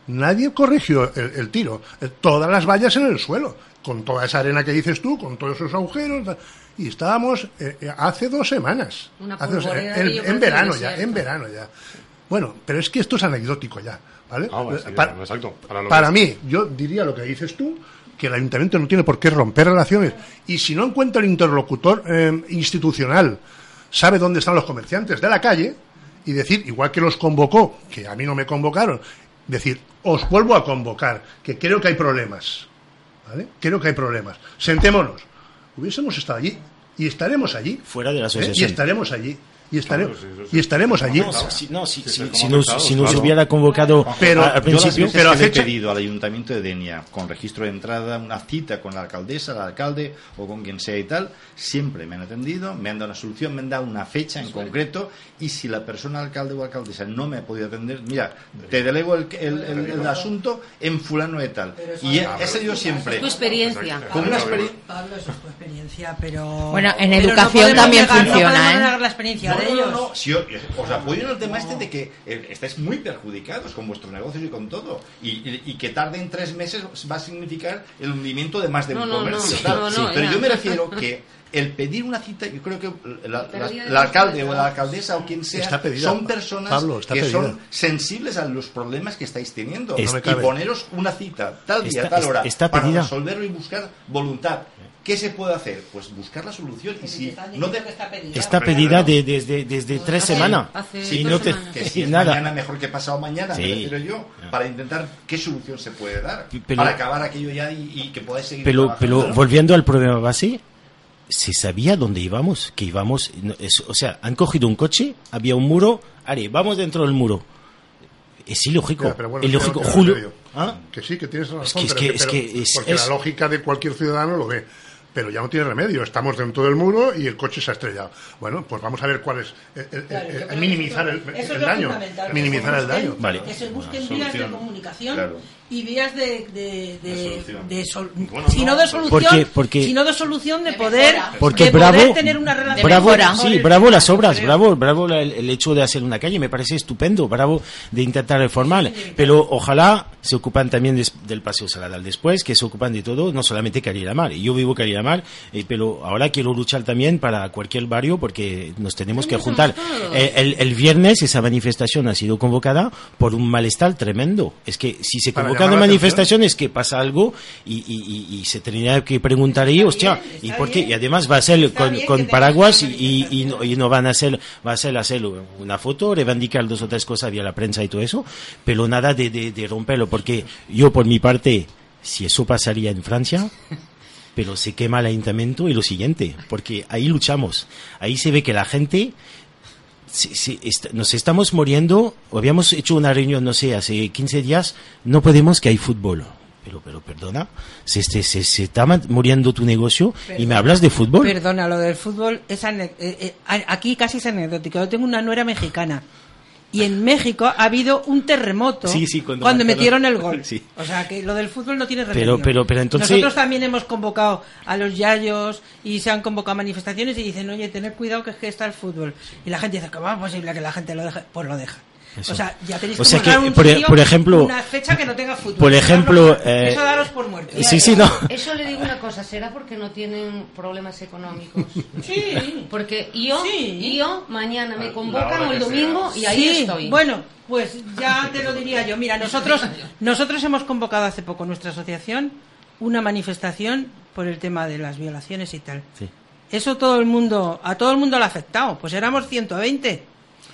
nadie corrigió el, el tiro. Todas las vallas en el suelo, con toda esa arena que dices tú, con todos esos agujeros. Y estábamos eh, eh, hace dos semanas. Una Hace dos- polvoreda en- verano ya, en verano ya. Bueno, pero es que esto es anecdótico ya, ¿vale? Ah, bueno, sí, para exacto, para lo para que mí, yo diría lo que dices tú, que el ayuntamiento no tiene por qué romper relaciones. Y si no encuentra el interlocutor eh, institucional, sabe dónde están los comerciantes de la calle, y decir, igual que los convocó, que a mí no me convocaron, decir, os vuelvo a convocar, que creo que hay problemas. ¿Vale? Creo que hay problemas. Sentémonos. Hubiésemos estado allí y estaremos allí. fuera de la ¿eh? Y asociación. estaremos allí. Y, estare- Claro, sí, sí, sí. y estaremos allí. No, si, no, si, nos, claro. hubiera convocado Pero- al yo Yo principio, pero he pedido al Ayuntamiento de Denia, con registro de entrada, una cita con la alcaldesa, el alcalde o con quien sea y tal, siempre me han atendido, me han dado una solución, me han dado una fecha en concreto y si la persona alcalde o alcaldesa no me ha podido atender, mira, te delego el, el- el- el asunto en fulano de tal. Y he, he salido siempre Tu experiencia. con una experiencia... Pablo, eso es tu experiencia, pero... Bueno, en pero no educación podemos también funciona, ¿eh? la experiencia No, no, ellos. no, no. Si yo- os apoyo en el tema este de que eh, estáis muy perjudicados con vuestros negocios y con todo. Y, y- y que tarden tres meses va a significar el hundimiento de más de No, un no, comercio. no, tal. no, Sí, no, pero ya. yo me refiero que el pedir una cita, yo creo que la- el alcalde o la alcaldesa o quien sea Está pedida, son personas Pablo, está que pedida. son sensibles a los problemas que estáis teniendo. No me y poneros una cita tal día, Está- tal hora, está para resolverlo y buscar voluntad. ¿Qué se puede hacer? Pues buscar la solución. Y si no te, está pedida de- desde, desde tres Hace- semanas. hace dos no te, semanas. que si es nada. mañana mejor que pasado mañana, Sí. me refiero yo, para intentar qué solución se puede dar, Pero- para acabar aquello ya y, y que podáis seguir Pero, pero ¿no? volviendo al problema base, se sabía dónde íbamos, que íbamos, no, es- o sea, han cogido un coche, había un muro, Ari, vamos dentro del muro. Es ilógico, Ya, bueno, ilógico. Julio. ¿Ah? Que sí, que tienes razón. Es que- es pero que- es pero- que es- porque es- la lógica de cualquier ciudadano lo ve. Pero ya no tiene remedio. Estamos dentro del muro y el coche se ha estrellado. Bueno, pues vamos a ver cuál es. Claro, minimizar el, daño. Minimizar el daño. Vale. Que se busquen Una vías de comunicación Claro. Y vías de, de, de, De solución. de sol- Bueno, si no no, de solución, Porque- porque- si no de solución de De poder. Porque de bravo, poder tener una relación bravo, sí, bravo las obras, bravo, bravo el, el hecho de hacer una calle, me parece estupendo, bravo de intentar reformar, pero ojalá se ocupan también des- del paseo Saladal después, que se ocupan de todo, no solamente Mar y yo vivo Mar eh, pero ahora quiero luchar también para cualquier barrio porque nos tenemos que Sí, juntar. Eh, el, el viernes esa manifestación ha sido convocada por un malestar tremendo. Es que si se Para la manifestaciones es que pasa algo y, y- y- y se tendría que preguntar ahí, hostia, bien, ¿y por qué? bien. Y además va a ser con, con paraguas una y, y- y no, y no van a hacer, va a ser hacer una foto, reivindicar dos o tres cosas vía la prensa y todo eso, pero nada de, de, de romperlo, porque yo por mi parte, si eso pasaría en Francia, pero se quema el ayuntamiento y lo siguiente, porque ahí luchamos, ahí se ve que la gente se- se- est- nos estamos muriendo, o habíamos hecho una reunión, no sé, hace 15 días, no podemos que hay fútbol. pero, pero perdona, se, se, se, se está muriendo tu negocio y me hablas de fútbol. Perdona, lo del fútbol es eh, eh, aquí casi es anecdótico. Yo tengo una nuera mexicana. Y en México ha habido un terremoto Sí, sí, cuando metieron el gol. Sí. O sea que lo del fútbol no tiene Pero- remedio. pero- pero entonces- Nosotros también hemos convocado a los yayos y se han convocado manifestaciones y dicen, oye, tener cuidado que es que está el fútbol. Y la gente dice, ¿cómo es posible que la gente lo deje? Pues lo deja. Eso. O sea, ya tenéis O que sea que, un por e- por ejemplo- una fecha que no tenga fútbol. por ejemplo, Eso, eh, eso daros por muertos. Sí, sí, no. Eso le digo una cosa, será porque no tienen problemas económicos. Sí. Porque yo, Sí. yo mañana me convocan o el domingo y ahí Sí, estoy. Bueno, pues ya te lo diría yo. Mira, nosotros, nosotros hemos convocado hace poco nuestra asociación una manifestación por el tema de las violaciones y tal. Sí. Eso todo el mundo, a todo el mundo le ha afectado. Pues éramos 120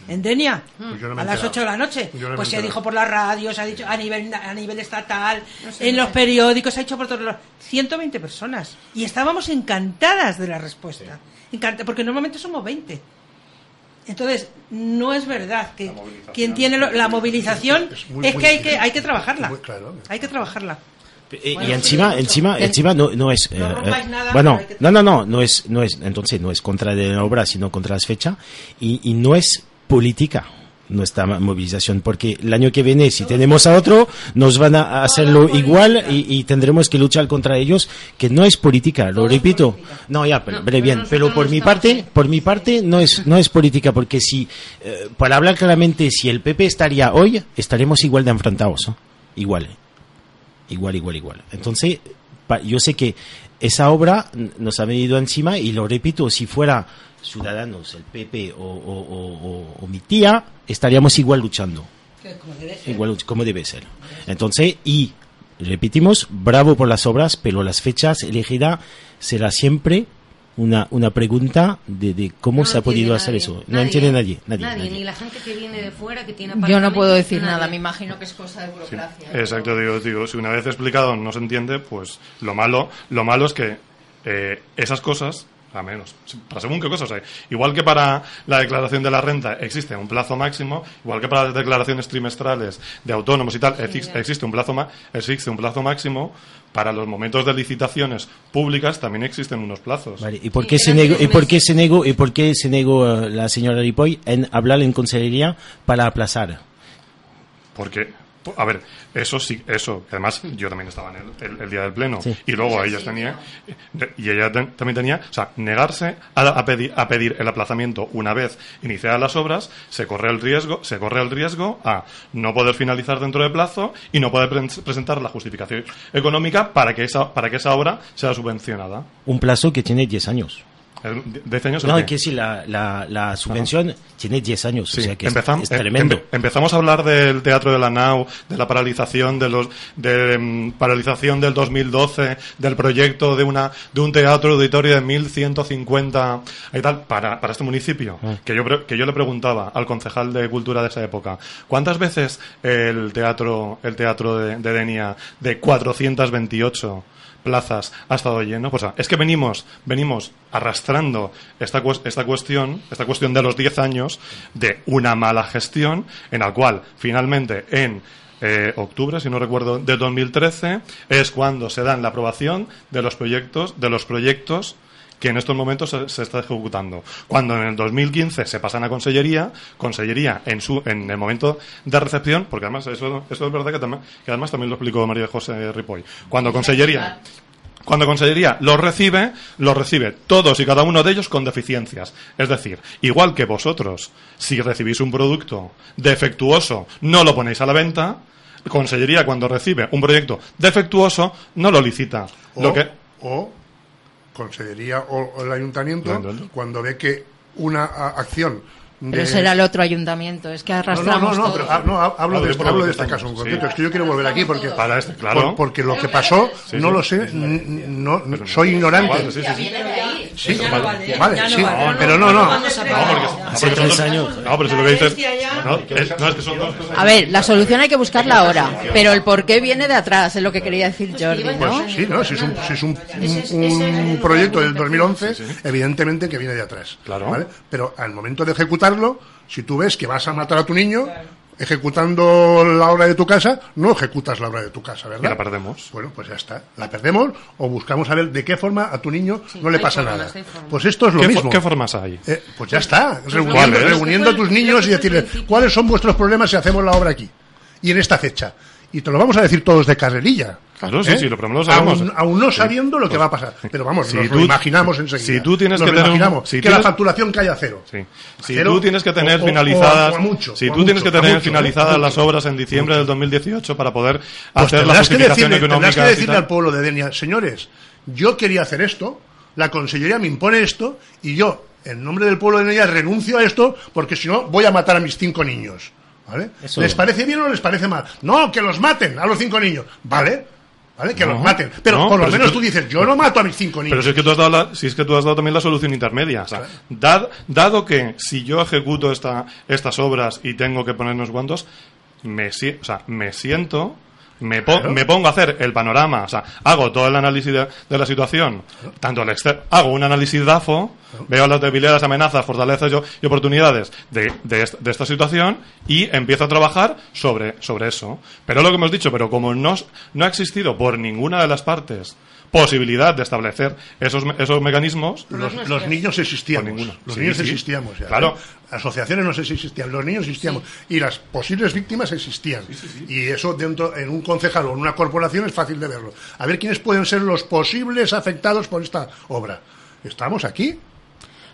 en Denia Pues no me a las enterado. 8 de la noche. No pues se enterado. dijo por la radio, se ha dicho a nivel a nivel estatal, No sé, en los periódicos, se ha dicho por todos lados. 120 personas y estábamos encantadas de la respuesta. Encanta- porque normalmente somos 20. Entonces, no es verdad que quien tiene lo- la movilización Es muy- es muy que hay que hay que trabajarla. Muy claro. Hay que trabajarla. Eh, Bueno, y encima, sí, encima, encima no, no es. No eh, nada, bueno, no, no, no, no es, no es, entonces no es contra de la obra, sino contra las fechas y, y no es política nuestra movilización, porque el año que viene, si tenemos a otro, nos van a hacerlo igual y, y tendremos que luchar contra ellos, que no es política, lo repito. No, ya, pero, bien, pero por mi parte, por mi parte no es, no es política, porque si, eh, para hablar claramente, si el PP estaría hoy, estaremos igual de enfrentados, ¿no? igual. Igual, igual, igual. Entonces, yo sé que esa obra nos ha venido encima y lo repito, si fuera Ciudadanos, el PP o, o- o- o- o mi tía, estaríamos igual luchando. Igual luch- como debe ser. Entonces, y repetimos, bravo por las obras, pero las fechas elegidas será siempre una, una pregunta de, de cómo No se ha podido hacer nadie. eso. No entiende nadie. Nadie, Nadie, nadie. ni la gente que viene de fuera, que tiene Yo no puedo decir nadie. nada, me imagino que es cosa de burocracia. Exacto, digo, digo, si una vez explicado no se entiende, pues lo malo, lo malo es que eh, esas cosas, a menos, para según qué cosas hay, igual que para la declaración de la renta existe un plazo máximo, igual que para las declaraciones trimestrales de autónomos y tal, ya. existe un plazo ma- existe un plazo máximo, para los momentos de licitaciones públicas también existen unos plazos. Vale, ¿y por Sí, qué se eran negó, y por qué se negó, y por qué se negó la señora Ripoll en hablar en consejería para aplazar? Porque, a ver, eso sí, eso, que además yo también estaba en el, el- el día del pleno Sí. y luego Sí, ellas sí, tenían, y ella ten- también tenía, o sea, negarse a, a pedir, a pedir el aplazamiento una vez iniciadas las obras, se corre el riesgo, se corre el riesgo a no poder finalizar dentro de plazo y no poder pre- presentar la justificación económica para que esa, para que esa obra sea subvencionada. Un plazo que tiene 10 años. El- ¿Diez años? el No, qué? que si la, la, la subvención tiene 10 años, Sí, o sea que es- empezam- es, em- tremendo. empe- empezamos a hablar del teatro de la NAU, de la paralización de los de mm, paralización del 2012, del proyecto de una de un teatro auditorio de 1150 y tal para, para este municipio, Ah. que yo que yo le preguntaba al concejal de cultura de esa época, ¿cuántas veces el teatro el teatro de, de Denia de 428 plazas ha estado lleno. Pues es que venimos, venimos arrastrando esta, esta cuestión, esta cuestión de los 10 años de una mala gestión, en la cual finalmente en eh, octubre, si no recuerdo, de 2013, es cuando se dan la aprobación de los proyectos, de los proyectos que en estos momentos se, se está ejecutando. Cuando en el 2015 se pasan a Consellería, Consellería en su en el momento de recepción, porque además eso, eso es verdad que, además también lo explicó María José Ripoll. Cuando Consellería cuando Consellería los recibe, los recibe todos y cada uno de ellos con deficiencias. Es decir, igual que vosotros, si recibís un producto defectuoso, no lo ponéis a la venta, Consellería cuando recibe un proyecto defectuoso, no lo licita. O, Lo que, o Consellería o, o el Ayuntamiento, cuando ve que una acción de... Pero será el otro ayuntamiento, es que No, arrastramos no, no, no, todo. pero, no, hablo, Hablo de, este, hablo de este caso en sí. concreto. Es que yo quiero volver aquí porque, para este, claro. por- porque lo que pasó Sí, no sí. lo sé, no, soy ignorante. Sí, sí, sí. Sí, Ya no vale, vale, no sí, vale. pero no, no. No. No, pero si lo que dices. No, es, no, es que son dos cosas. A ver, la solución hay que buscarla ahora, pero el por qué viene de atrás, es lo que quería decir Jordi, ¿no? Pues sí, ¿no? Si es un, si es un, Ese un- ese un proyecto del momento. 2011, evidentemente que viene de atrás. Claro. ¿vale? Pero al momento de ejecutarlo, si tú ves que vas a matar a tu niño, ejecutando la obra de tu casa, no ejecutas la obra de tu casa, Y ¿verdad? la perdemos. Bueno, pues ya está. La perdemos o buscamos a ver de qué forma a tu niño Sí, no le pasa formas, nada. Pues esto es lo ¿Qué, fo- mismo. qué formas hay? Eh, pues ya está, reuniendo, ¿Cuáles? reuniendo a tus niños y decirles cuáles son vuestros problemas si hacemos la obra aquí y en esta fecha. Y te lo vamos a decir todos de carrerilla. Claro, sí, ¿eh? sí, lo primero lo sabemos. Aún, aún no Sí. sabiendo lo que Pues, va a pasar. Pero vamos, si nos lo imaginamos enseguida. si tú tienes Nos que lo tener un- imaginamos, si que la facturación cae a cero. Sí. Si Cero tú tienes que tener o- o- finalizadas, o a mucho, si tú tienes que tener mucho, finalizadas las obras en diciembre del 2018 para poder Pues hacer la tendrás que justificación decirle, tendrás que decirle al pueblo de Denia, señores, yo quería hacer esto, la consellería me impone esto y yo, en nombre del pueblo de Denia, renuncio a esto porque si no voy a matar a mis cinco niños. ¿Vale? Eso- ¿Les parece bien o les parece mal? No, que los maten a los cinco niños. ¿Vale? ¿Vale? Que No, los maten. Pero no, por lo si menos tú- dices, yo no mato a mis cinco niños. Pero si es que tú has dado, la- si es que tú has dado también la solución intermedia. O sea, dad- dado que si yo ejecuto esta, estas obras y tengo que poner unos guantos, me, o sea, me siento, me, po- Claro. me pongo a hacer el panorama, o sea, hago todo el análisis de, de la situación, tanto el exter- hago un análisis DAFO, veo las debilidades, amenazas, fortalezas y, o- y oportunidades de, de, de esta situación y empiezo a trabajar sobre, sobre eso. Pero lo que hemos dicho, pero como no, no ha existido por ninguna de las partes posibilidad de establecer esos, me- esos mecanismos, Los, los niños existíamos. Los Sí, niños sí. existíamos ya. Claro. Asociaciones no sé si existían, los niños existíamos. Y las posibles víctimas existían. Y eso dentro, en un concejal o en una corporación es fácil de verlo. A ver quiénes pueden ser los posibles afectados por esta obra. Estamos aquí.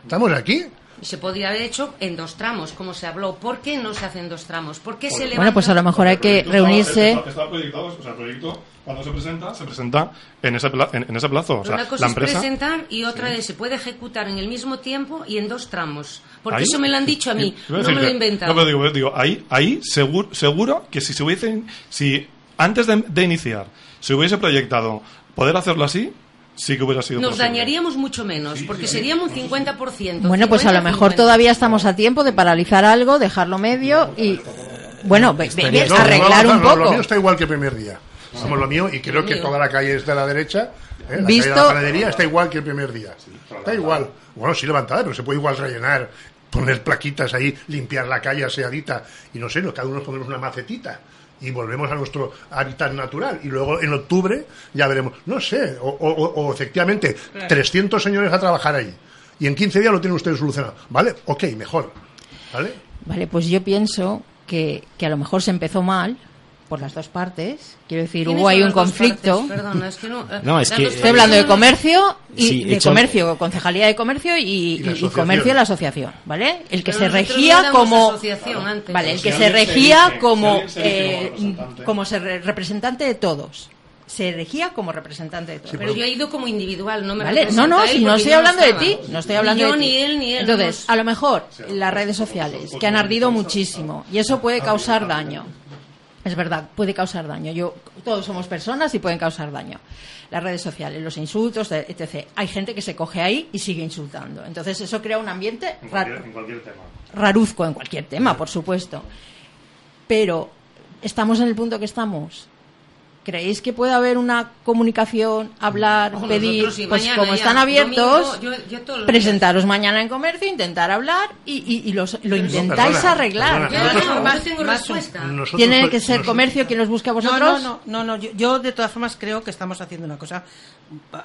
Estamos aquí. Y se podría haber hecho en dos tramos, como se habló. ¿Por qué no se hace en dos tramos? ¿Por qué se levanta? Bueno, pues a lo mejor hay que reunirse. Está, proyectado, o sea, el proyecto cuando se presenta, se presenta en ese, pla- en, en ese plazo. O sea, una cosa la es empresa. presentar y otra es se puede ejecutar en el mismo tiempo y en dos tramos. Porque Ahí- eso me lo han dicho a mí, no me lo he inventado. No, pero digo, digo, ahí, ahí seguro, seguro que si se hubiese, si antes de, de iniciar se hubiese proyectado poder hacerlo así, sí que hubiera sido Nos posible. dañaríamos mucho menos, porque seríamos un 50%. Bueno, pues a lo mejor 50-50. todavía estamos a tiempo de paralizar algo, dejarlo medio y. Bueno, ve- ve- ve- No, arreglar no, un no, Lo poco. mío está igual que el primer día. Vamos, lo mío, y creo que mío. toda la calle es de la derecha. ¿eh? La Visto- calle de la panadería está igual que el primer día. Está igual. Bueno, sí levantada, pero se puede igual rellenar, poner plaquitas ahí, limpiar la calle aseadita. Y no sé, no, cada uno nos ponemos una macetita. Y volvemos a nuestro hábitat natural. Y luego en octubre ya veremos. No sé, o, o- efectivamente, 300 señores a trabajar ahí. Y en 15 días lo tienen ustedes solucionado. ¿Vale? Ok, mejor. ¿Vale? Vale, pues yo pienso que, que a lo mejor se empezó mal por las dos partes. Quiero decir, ¿Quiénes hubo ahí un conflicto. Perdona, es que no. eh, No, es las que- dos Estoy hablando de comercio y, Sí, de hecho- comercio, concejalía de comercio y, Y la y- y asociación. comercio y la asociación, ¿vale? El que Pero se no regía como asociación antes. vale, el que Si se se regía como se eh, como representante. se re- representante de todos. Se regía como representante de todos. Pero yo he ido como individual, no me Vale, no, no, si no estoy yo hablando de ti, no estoy hablando ni yo, de ti. ni él, ni él. Entonces, no a lo mejor las redes sociales, que han ardido muchísimo, y eso puede causar daño. Es verdad, puede causar daño. Yo, todos somos personas y pueden causar daño. Las redes sociales, los insultos, etc. Hay gente que se coge ahí y sigue insultando. Entonces, eso crea un ambiente En cualquier tema. raruzco en cualquier tema, por supuesto. Pero, ¿estamos en el punto que estamos? ¿Creéis que puede haber una comunicación, hablar, Ojo, pedir? nosotros sí, pues mañana como ya, están abiertos, domingo, yo- yo presentaros mañana en comercio, intentar hablar y, y- y los- lo intentáis perdona, arreglar. perdona. Nosotros- no, más- tengo más- respuesta. Nosotros- ¿Tiene que ser nosotros- comercio quien los busque a No, vosotros? no, no, no, no, Yo, yo de todas formas creo que estamos haciendo una cosa,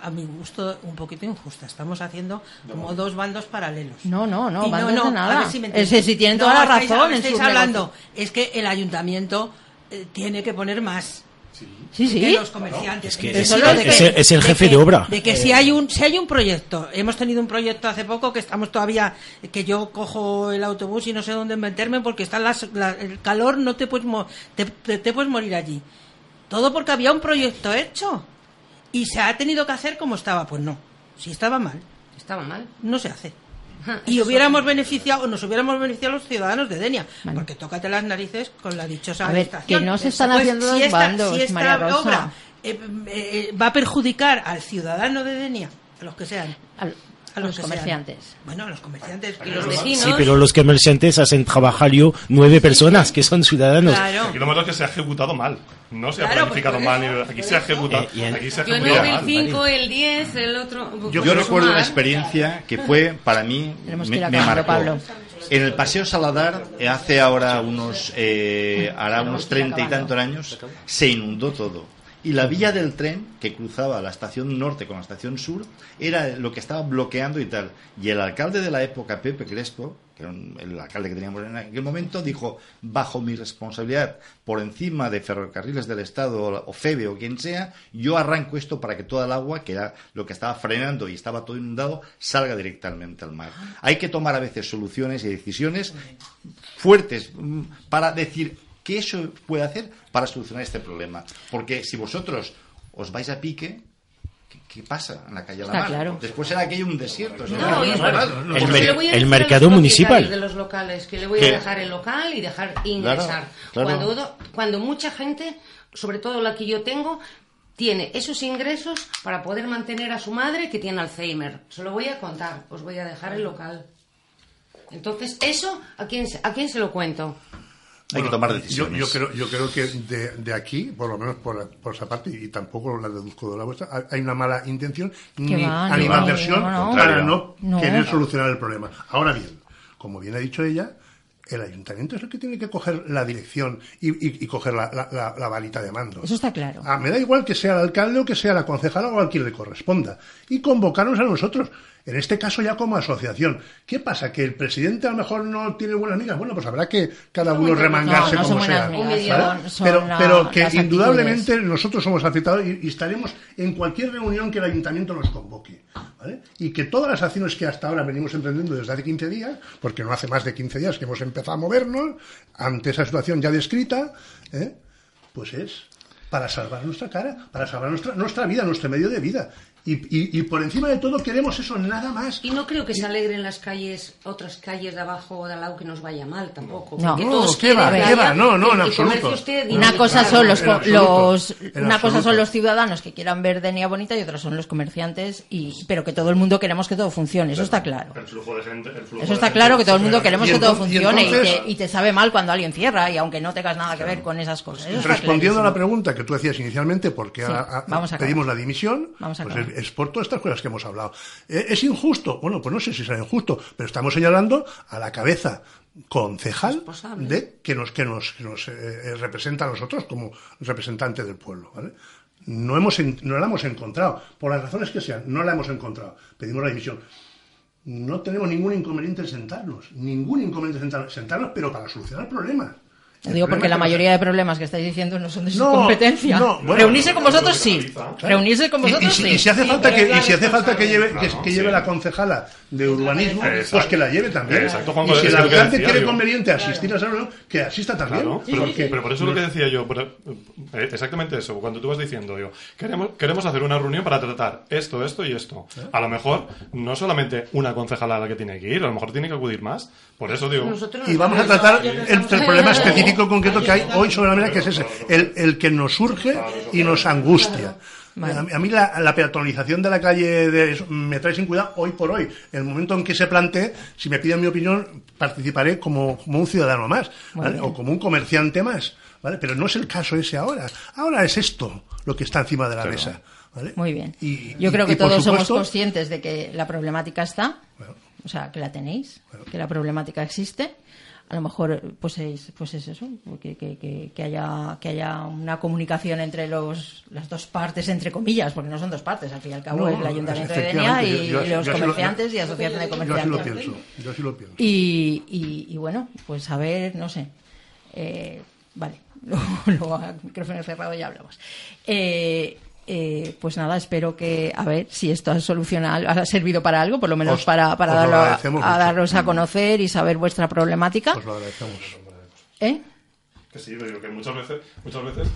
a mi gusto, un poquito injusta. Estamos haciendo como dos bandos paralelos. No, no, no, Y bandos de nada. a ver si me Es si tienen No, toda la estáis- razón en estáis hablando. Es que el ayuntamiento eh, tiene que poner más. Sí, que sí. los comerciantes. Es que es- el jefe que- de obra. De que si hay un si hay un proyecto, hemos tenido un proyecto hace poco que estamos todavía que yo cojo el autobús y no sé dónde meterme porque está las, la- el calor, no te puedes mo- te, te- te puedes morir allí. Todo porque había un proyecto hecho y se ha tenido que hacer como estaba, pues no. Si estaba mal, Estaba mal. no se hace. Y hubiéramos beneficiado, nos hubiéramos beneficiado los ciudadanos de Denia, porque tócate las narices con la dichosa A ver, que no se Pues, están haciendo esta- bandos, si esta María Rosa. obra eh, eh, va a perjudicar al ciudadano de Denia, a los que sean, Al- a Los que comerciantes. sean. Bueno, a los comerciantes. Y los vecinos. Sí, pero los comerciantes hacen trabajar yo nueve personas que son ciudadanos. Claro. Aquí lo malo es que se ha ejecutado mal. No se ha Claro, planificado pues mal. eso, Aquí se ha ejecutado. Eh, el- Aquí se ha Yo no ejecutado el mal. 5, el 10, el otro. Yo, ¿puedo recuerdo una experiencia que fue, para mí, Tenemos que me, me marcó. Pablo. En el Paseo Saladar, eh, hace ahora unos, eh, hará unos treinta y tantos años, se inundó todo. Y la vía del tren que cruzaba la estación norte con la estación sur era lo que estaba bloqueando y tal. Y el alcalde de la época, Pepe Crespo, que era un- el alcalde que teníamos en aquel momento, dijo, bajo mi responsabilidad, por encima de Ferrocarriles del Estado o FEBE o quien sea, yo arranco esto para que toda el agua, que era lo que estaba frenando y estaba todo inundado, salga directamente al mar. Hay que tomar a veces soluciones y decisiones fuertes mm, para decir qué eso puede hacer para solucionar este problema. Porque si vosotros os vais a pique, ¿qué, qué pasa en la calle de la Está Mar? claro. Después será aquello un desierto. No, es barbaridad. verdad. El mer- el mercado municipal. de los locales que le voy ¿Qué? a dejar el local y dejar ingresar. claro. Cuando, cuando mucha gente, sobre todo la que yo tengo, tiene esos ingresos para poder mantener a su madre que tiene Alzheimer. Se lo voy a contar, os voy a dejar el local. Entonces, eso, ¿a quién, ¿a quién se lo cuento? Hay que Bueno, tomar yo, decisiones. yo creo, yo creo que de, de aquí, por lo menos por, por esa parte, y tampoco la deduzco de la vuestra, hay- una mala intención ni va, ni va, animadversión no, no. para no, No. querer solucionar el problema. Ahora bien, como bien ha dicho ella, el ayuntamiento es el que tiene que coger la dirección y, y- y coger la, la- la- la varita de mando. Eso está claro. Ah, me da igual que sea el alcalde o que sea la concejala o a quien le corresponda. Y convocarnos a nosotros. En este caso ya como asociación. ¿Qué pasa? ¿Que el presidente a lo mejor no tiene buenas migas? Bueno, pues habrá que cada uno remangarse No, no son como sea. pero, pero que indudablemente nosotros somos afectados y, y estaremos en cualquier reunión que el ayuntamiento nos convoque. ¿vale? Y que todas las acciones que hasta ahora venimos emprendiendo desde hace 15 días, porque no hace más de 15 días que hemos empezado a movernos ante esa situación ya descrita, ¿eh? pues es para salvar nuestra cara, para salvar nuestra, nuestra vida, nuestro medio de vida. Y, y- y por encima de todo queremos eso, nada más. Y no creo que se alegren las calles, otras calles de abajo o de al lado que nos vaya mal tampoco. No. No, todos ¿qué va, qué que va? No, no, en absoluto. Una cosa son los, una cosa son ciudadanos que quieran ver Denia bonita y otras son los comerciantes y pero que todo el mundo queremos que todo funcione eso está claro El flujo de gente. el flujo eso de está gente claro que todo el mundo queremos que todo entonces- funcione y, entonces- te, y te sabe mal cuando alguien cierra y aunque no tengas nada que ver con esas cosas Eso Respondiendo a la pregunta que tú hacías inicialmente, porque Sí, a- a- vamos a acabar. pedimos la dimisión, Vamos a pues. Es, por todas estas cosas que hemos hablado. ¿Eh, ¿Es injusto? Bueno, pues no sé si será injusto, pero estamos señalando a la cabeza concejal de que nos que nos, que nos eh, eh, representa a nosotros como representante del pueblo, ¿vale? No hemos no la hemos encontrado por las razones que sean, no la hemos encontrado. Pedimos la dimisión. No tenemos ningún inconveniente en sentarnos, ningún inconveniente en sentarnos, sentarnos, pero para solucionar problemas. Lo digo porque la mayoría de problemas que estáis diciendo no son de su No, competencia. no, bueno, Reunirse con vosotros sí. Reunirse con Y- y, vosotros si, sí. y si hace Sí, falta que y si hace falta que lleve que, Claro, que lleve sí. la concejala de urbanismo Exacto. pues que la lleve también Exacto, y Juanjo, si el alcalde quiere yo. conveniente asistir a esa reunión que asista también Claro, pero, porque pero por eso es lo que decía yo, por- eh, exactamente eso, cuando tú vas diciendo yo, queremos, queremos hacer una reunión para tratar esto, esto y esto. A lo mejor no solamente una concejala la que tiene que ir, a lo mejor tiene que acudir más. Por eso digo, Nosotros y vamos a tratar el, el problema específico concreto que hay hoy sobre la mesa que es ese el, el que nos surge y nos angustia Vale. A mí- la, la peatonalización de la calle de- eso me trae sin cuidado hoy por hoy. En el momento en que se plantee, si me piden mi opinión, participaré como, como un ciudadano más ¿vale? o como un comerciante más. ¿vale? Pero no es el caso ese ahora. Ahora es esto lo que está encima de la mesa. ¿vale? Muy bien. Y- Yo y- creo que y, todos somos supuesto, conscientes de que la problemática está, Bueno. O sea, que la tenéis, que la problemática existe. A lo mejor, pues es, pues es eso, que, que, que, haya, que haya una comunicación entre los, las dos partes, entre comillas, porque no son dos partes, al fin y al cabo No, el Ayuntamiento de Denia y, yo- yo- y yo los lo- comerciantes y Asociación de Yo así lo Comerciantes. pienso. Yo así lo pienso. Y, y, y bueno, pues a ver, no sé. Eh, vale, luego, luego a micrófono cerrado ya hablamos. Eh, eh, pues nada, espero que, a ver si esto ha solucionado, ha servido para algo, por lo menos Os- para, para darlo a, daros a conocer y saber vuestra problemática. Os lo agradecemos. ¿Eh? Que sí, digo que muchas veces, muchas veces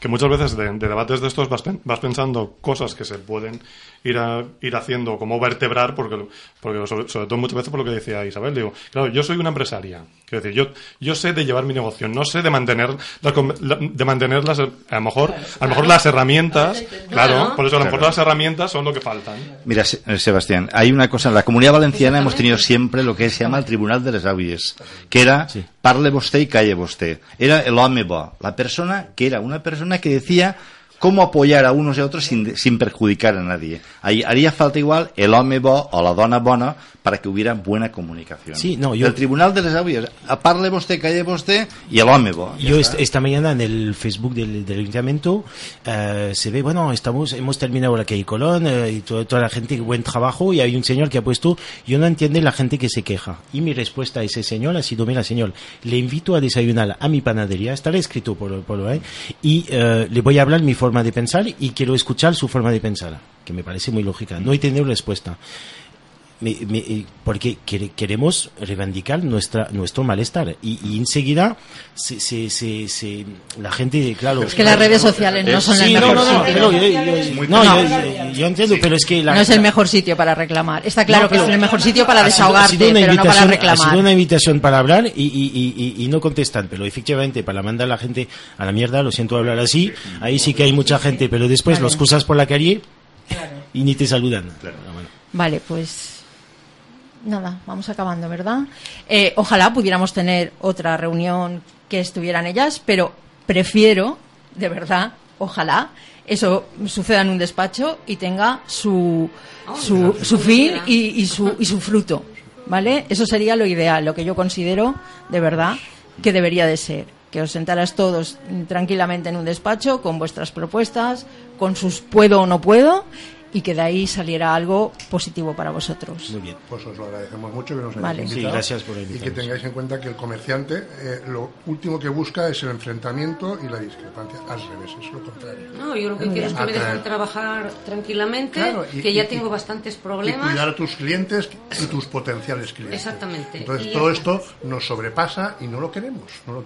que muchas veces de, de debates de estos vas, pen- vas pensando cosas que se pueden ir, a- ir haciendo como vertebrar, porque, porque sobre, sobre todo muchas veces por lo que decía Isabel, digo, claro, yo soy una empresaria, quiero decir, yo, yo sé de llevar mi negocio, no sé de mantener las, de mantener las, a lo mejor, a lo mejor las herramientas, claro, por eso a lo mejor las herramientas son lo que faltan. Mira, eh, Sebastián, hay una cosa, en la comunidad valenciana hemos tenido siempre lo que se llama el Tribunal de les Audies, que era parle vostè y calle vostè. Era el home bo, la persona que era una persona que decía cómo apoyar a unos y a otros sin, sin perjudicar a nadie. Ahí haría falta igual el home bo o la dona bona para que hubiera buena comunicación. Sí, no, yo- El Tribunal de les Audies, a parle vostè, calle vostè y el home bo. Yo está. est- esta mañana en el Facebook del, del ayuntamiento eh, se ve, bueno, estamos, hemos terminado la calle Colón eh, y toda, toda la gente, buen trabajo, y hay un señor que ha puesto, yo no entiendo la gente que se queja. Y mi respuesta a ese señor ha sido, mira señor, le invito a desayunar a mi panadería, estará escrito por, por ahí, y eh, le voy a hablar mi forma de pensar y quiero escuchar su forma de pensar, que me parece muy lógica. No he tenido respuesta. Me- me- porque quere- queremos reivindicar nuestra nuestro malestar y, y enseguida se, se, se, se- la gente claro Es que las redes sociales no son el Sí, no, mejor no, no, sitio. no, yo- yo- yo entiendo pero es que la- No es el mejor sitio para reclamar. Está claro No, que es el mejor sitio para sido- desahogarte, sido una pero no para invitación- Ha reclamar. sido una invitación para hablar y, y, y, y- y no contestan, pero efectivamente para mandar a la gente a la mierda, lo siento hablar así, ahí sí que hay mucha gente, pero después los cruzas por la calle y ni te saludan. Ah, bueno. Vale, pues nada, vamos acabando, ¿verdad? Eh, ojalá pudiéramos tener otra reunión que estuvieran ellas, pero prefiero, de verdad, ojalá eso suceda en un despacho y tenga su, su, su fin y, y su, y su fruto, ¿vale? Eso sería lo ideal, lo que yo considero, de verdad, que debería de ser. Que os sentaras todos tranquilamente en un despacho con vuestras propuestas, con sus puedo o no puedo, y que de ahí saliera algo positivo para vosotros. Muy bien. Pues os lo agradecemos mucho que nos hayáis Vale. invitado. Sí, gracias por Y que tengáis en cuenta que el comerciante eh, lo último que busca es el enfrentamiento y la discrepancia. Al revés, es lo contrario. No, yo lo que quiero es que me dejen trabajar tranquilamente, Claro, y- que ya y- tengo bastantes Y problemas. cuidar a tus clientes y tus potenciales clientes. Exactamente. Entonces Y todo esto nos sobrepasa y no lo queremos. No lo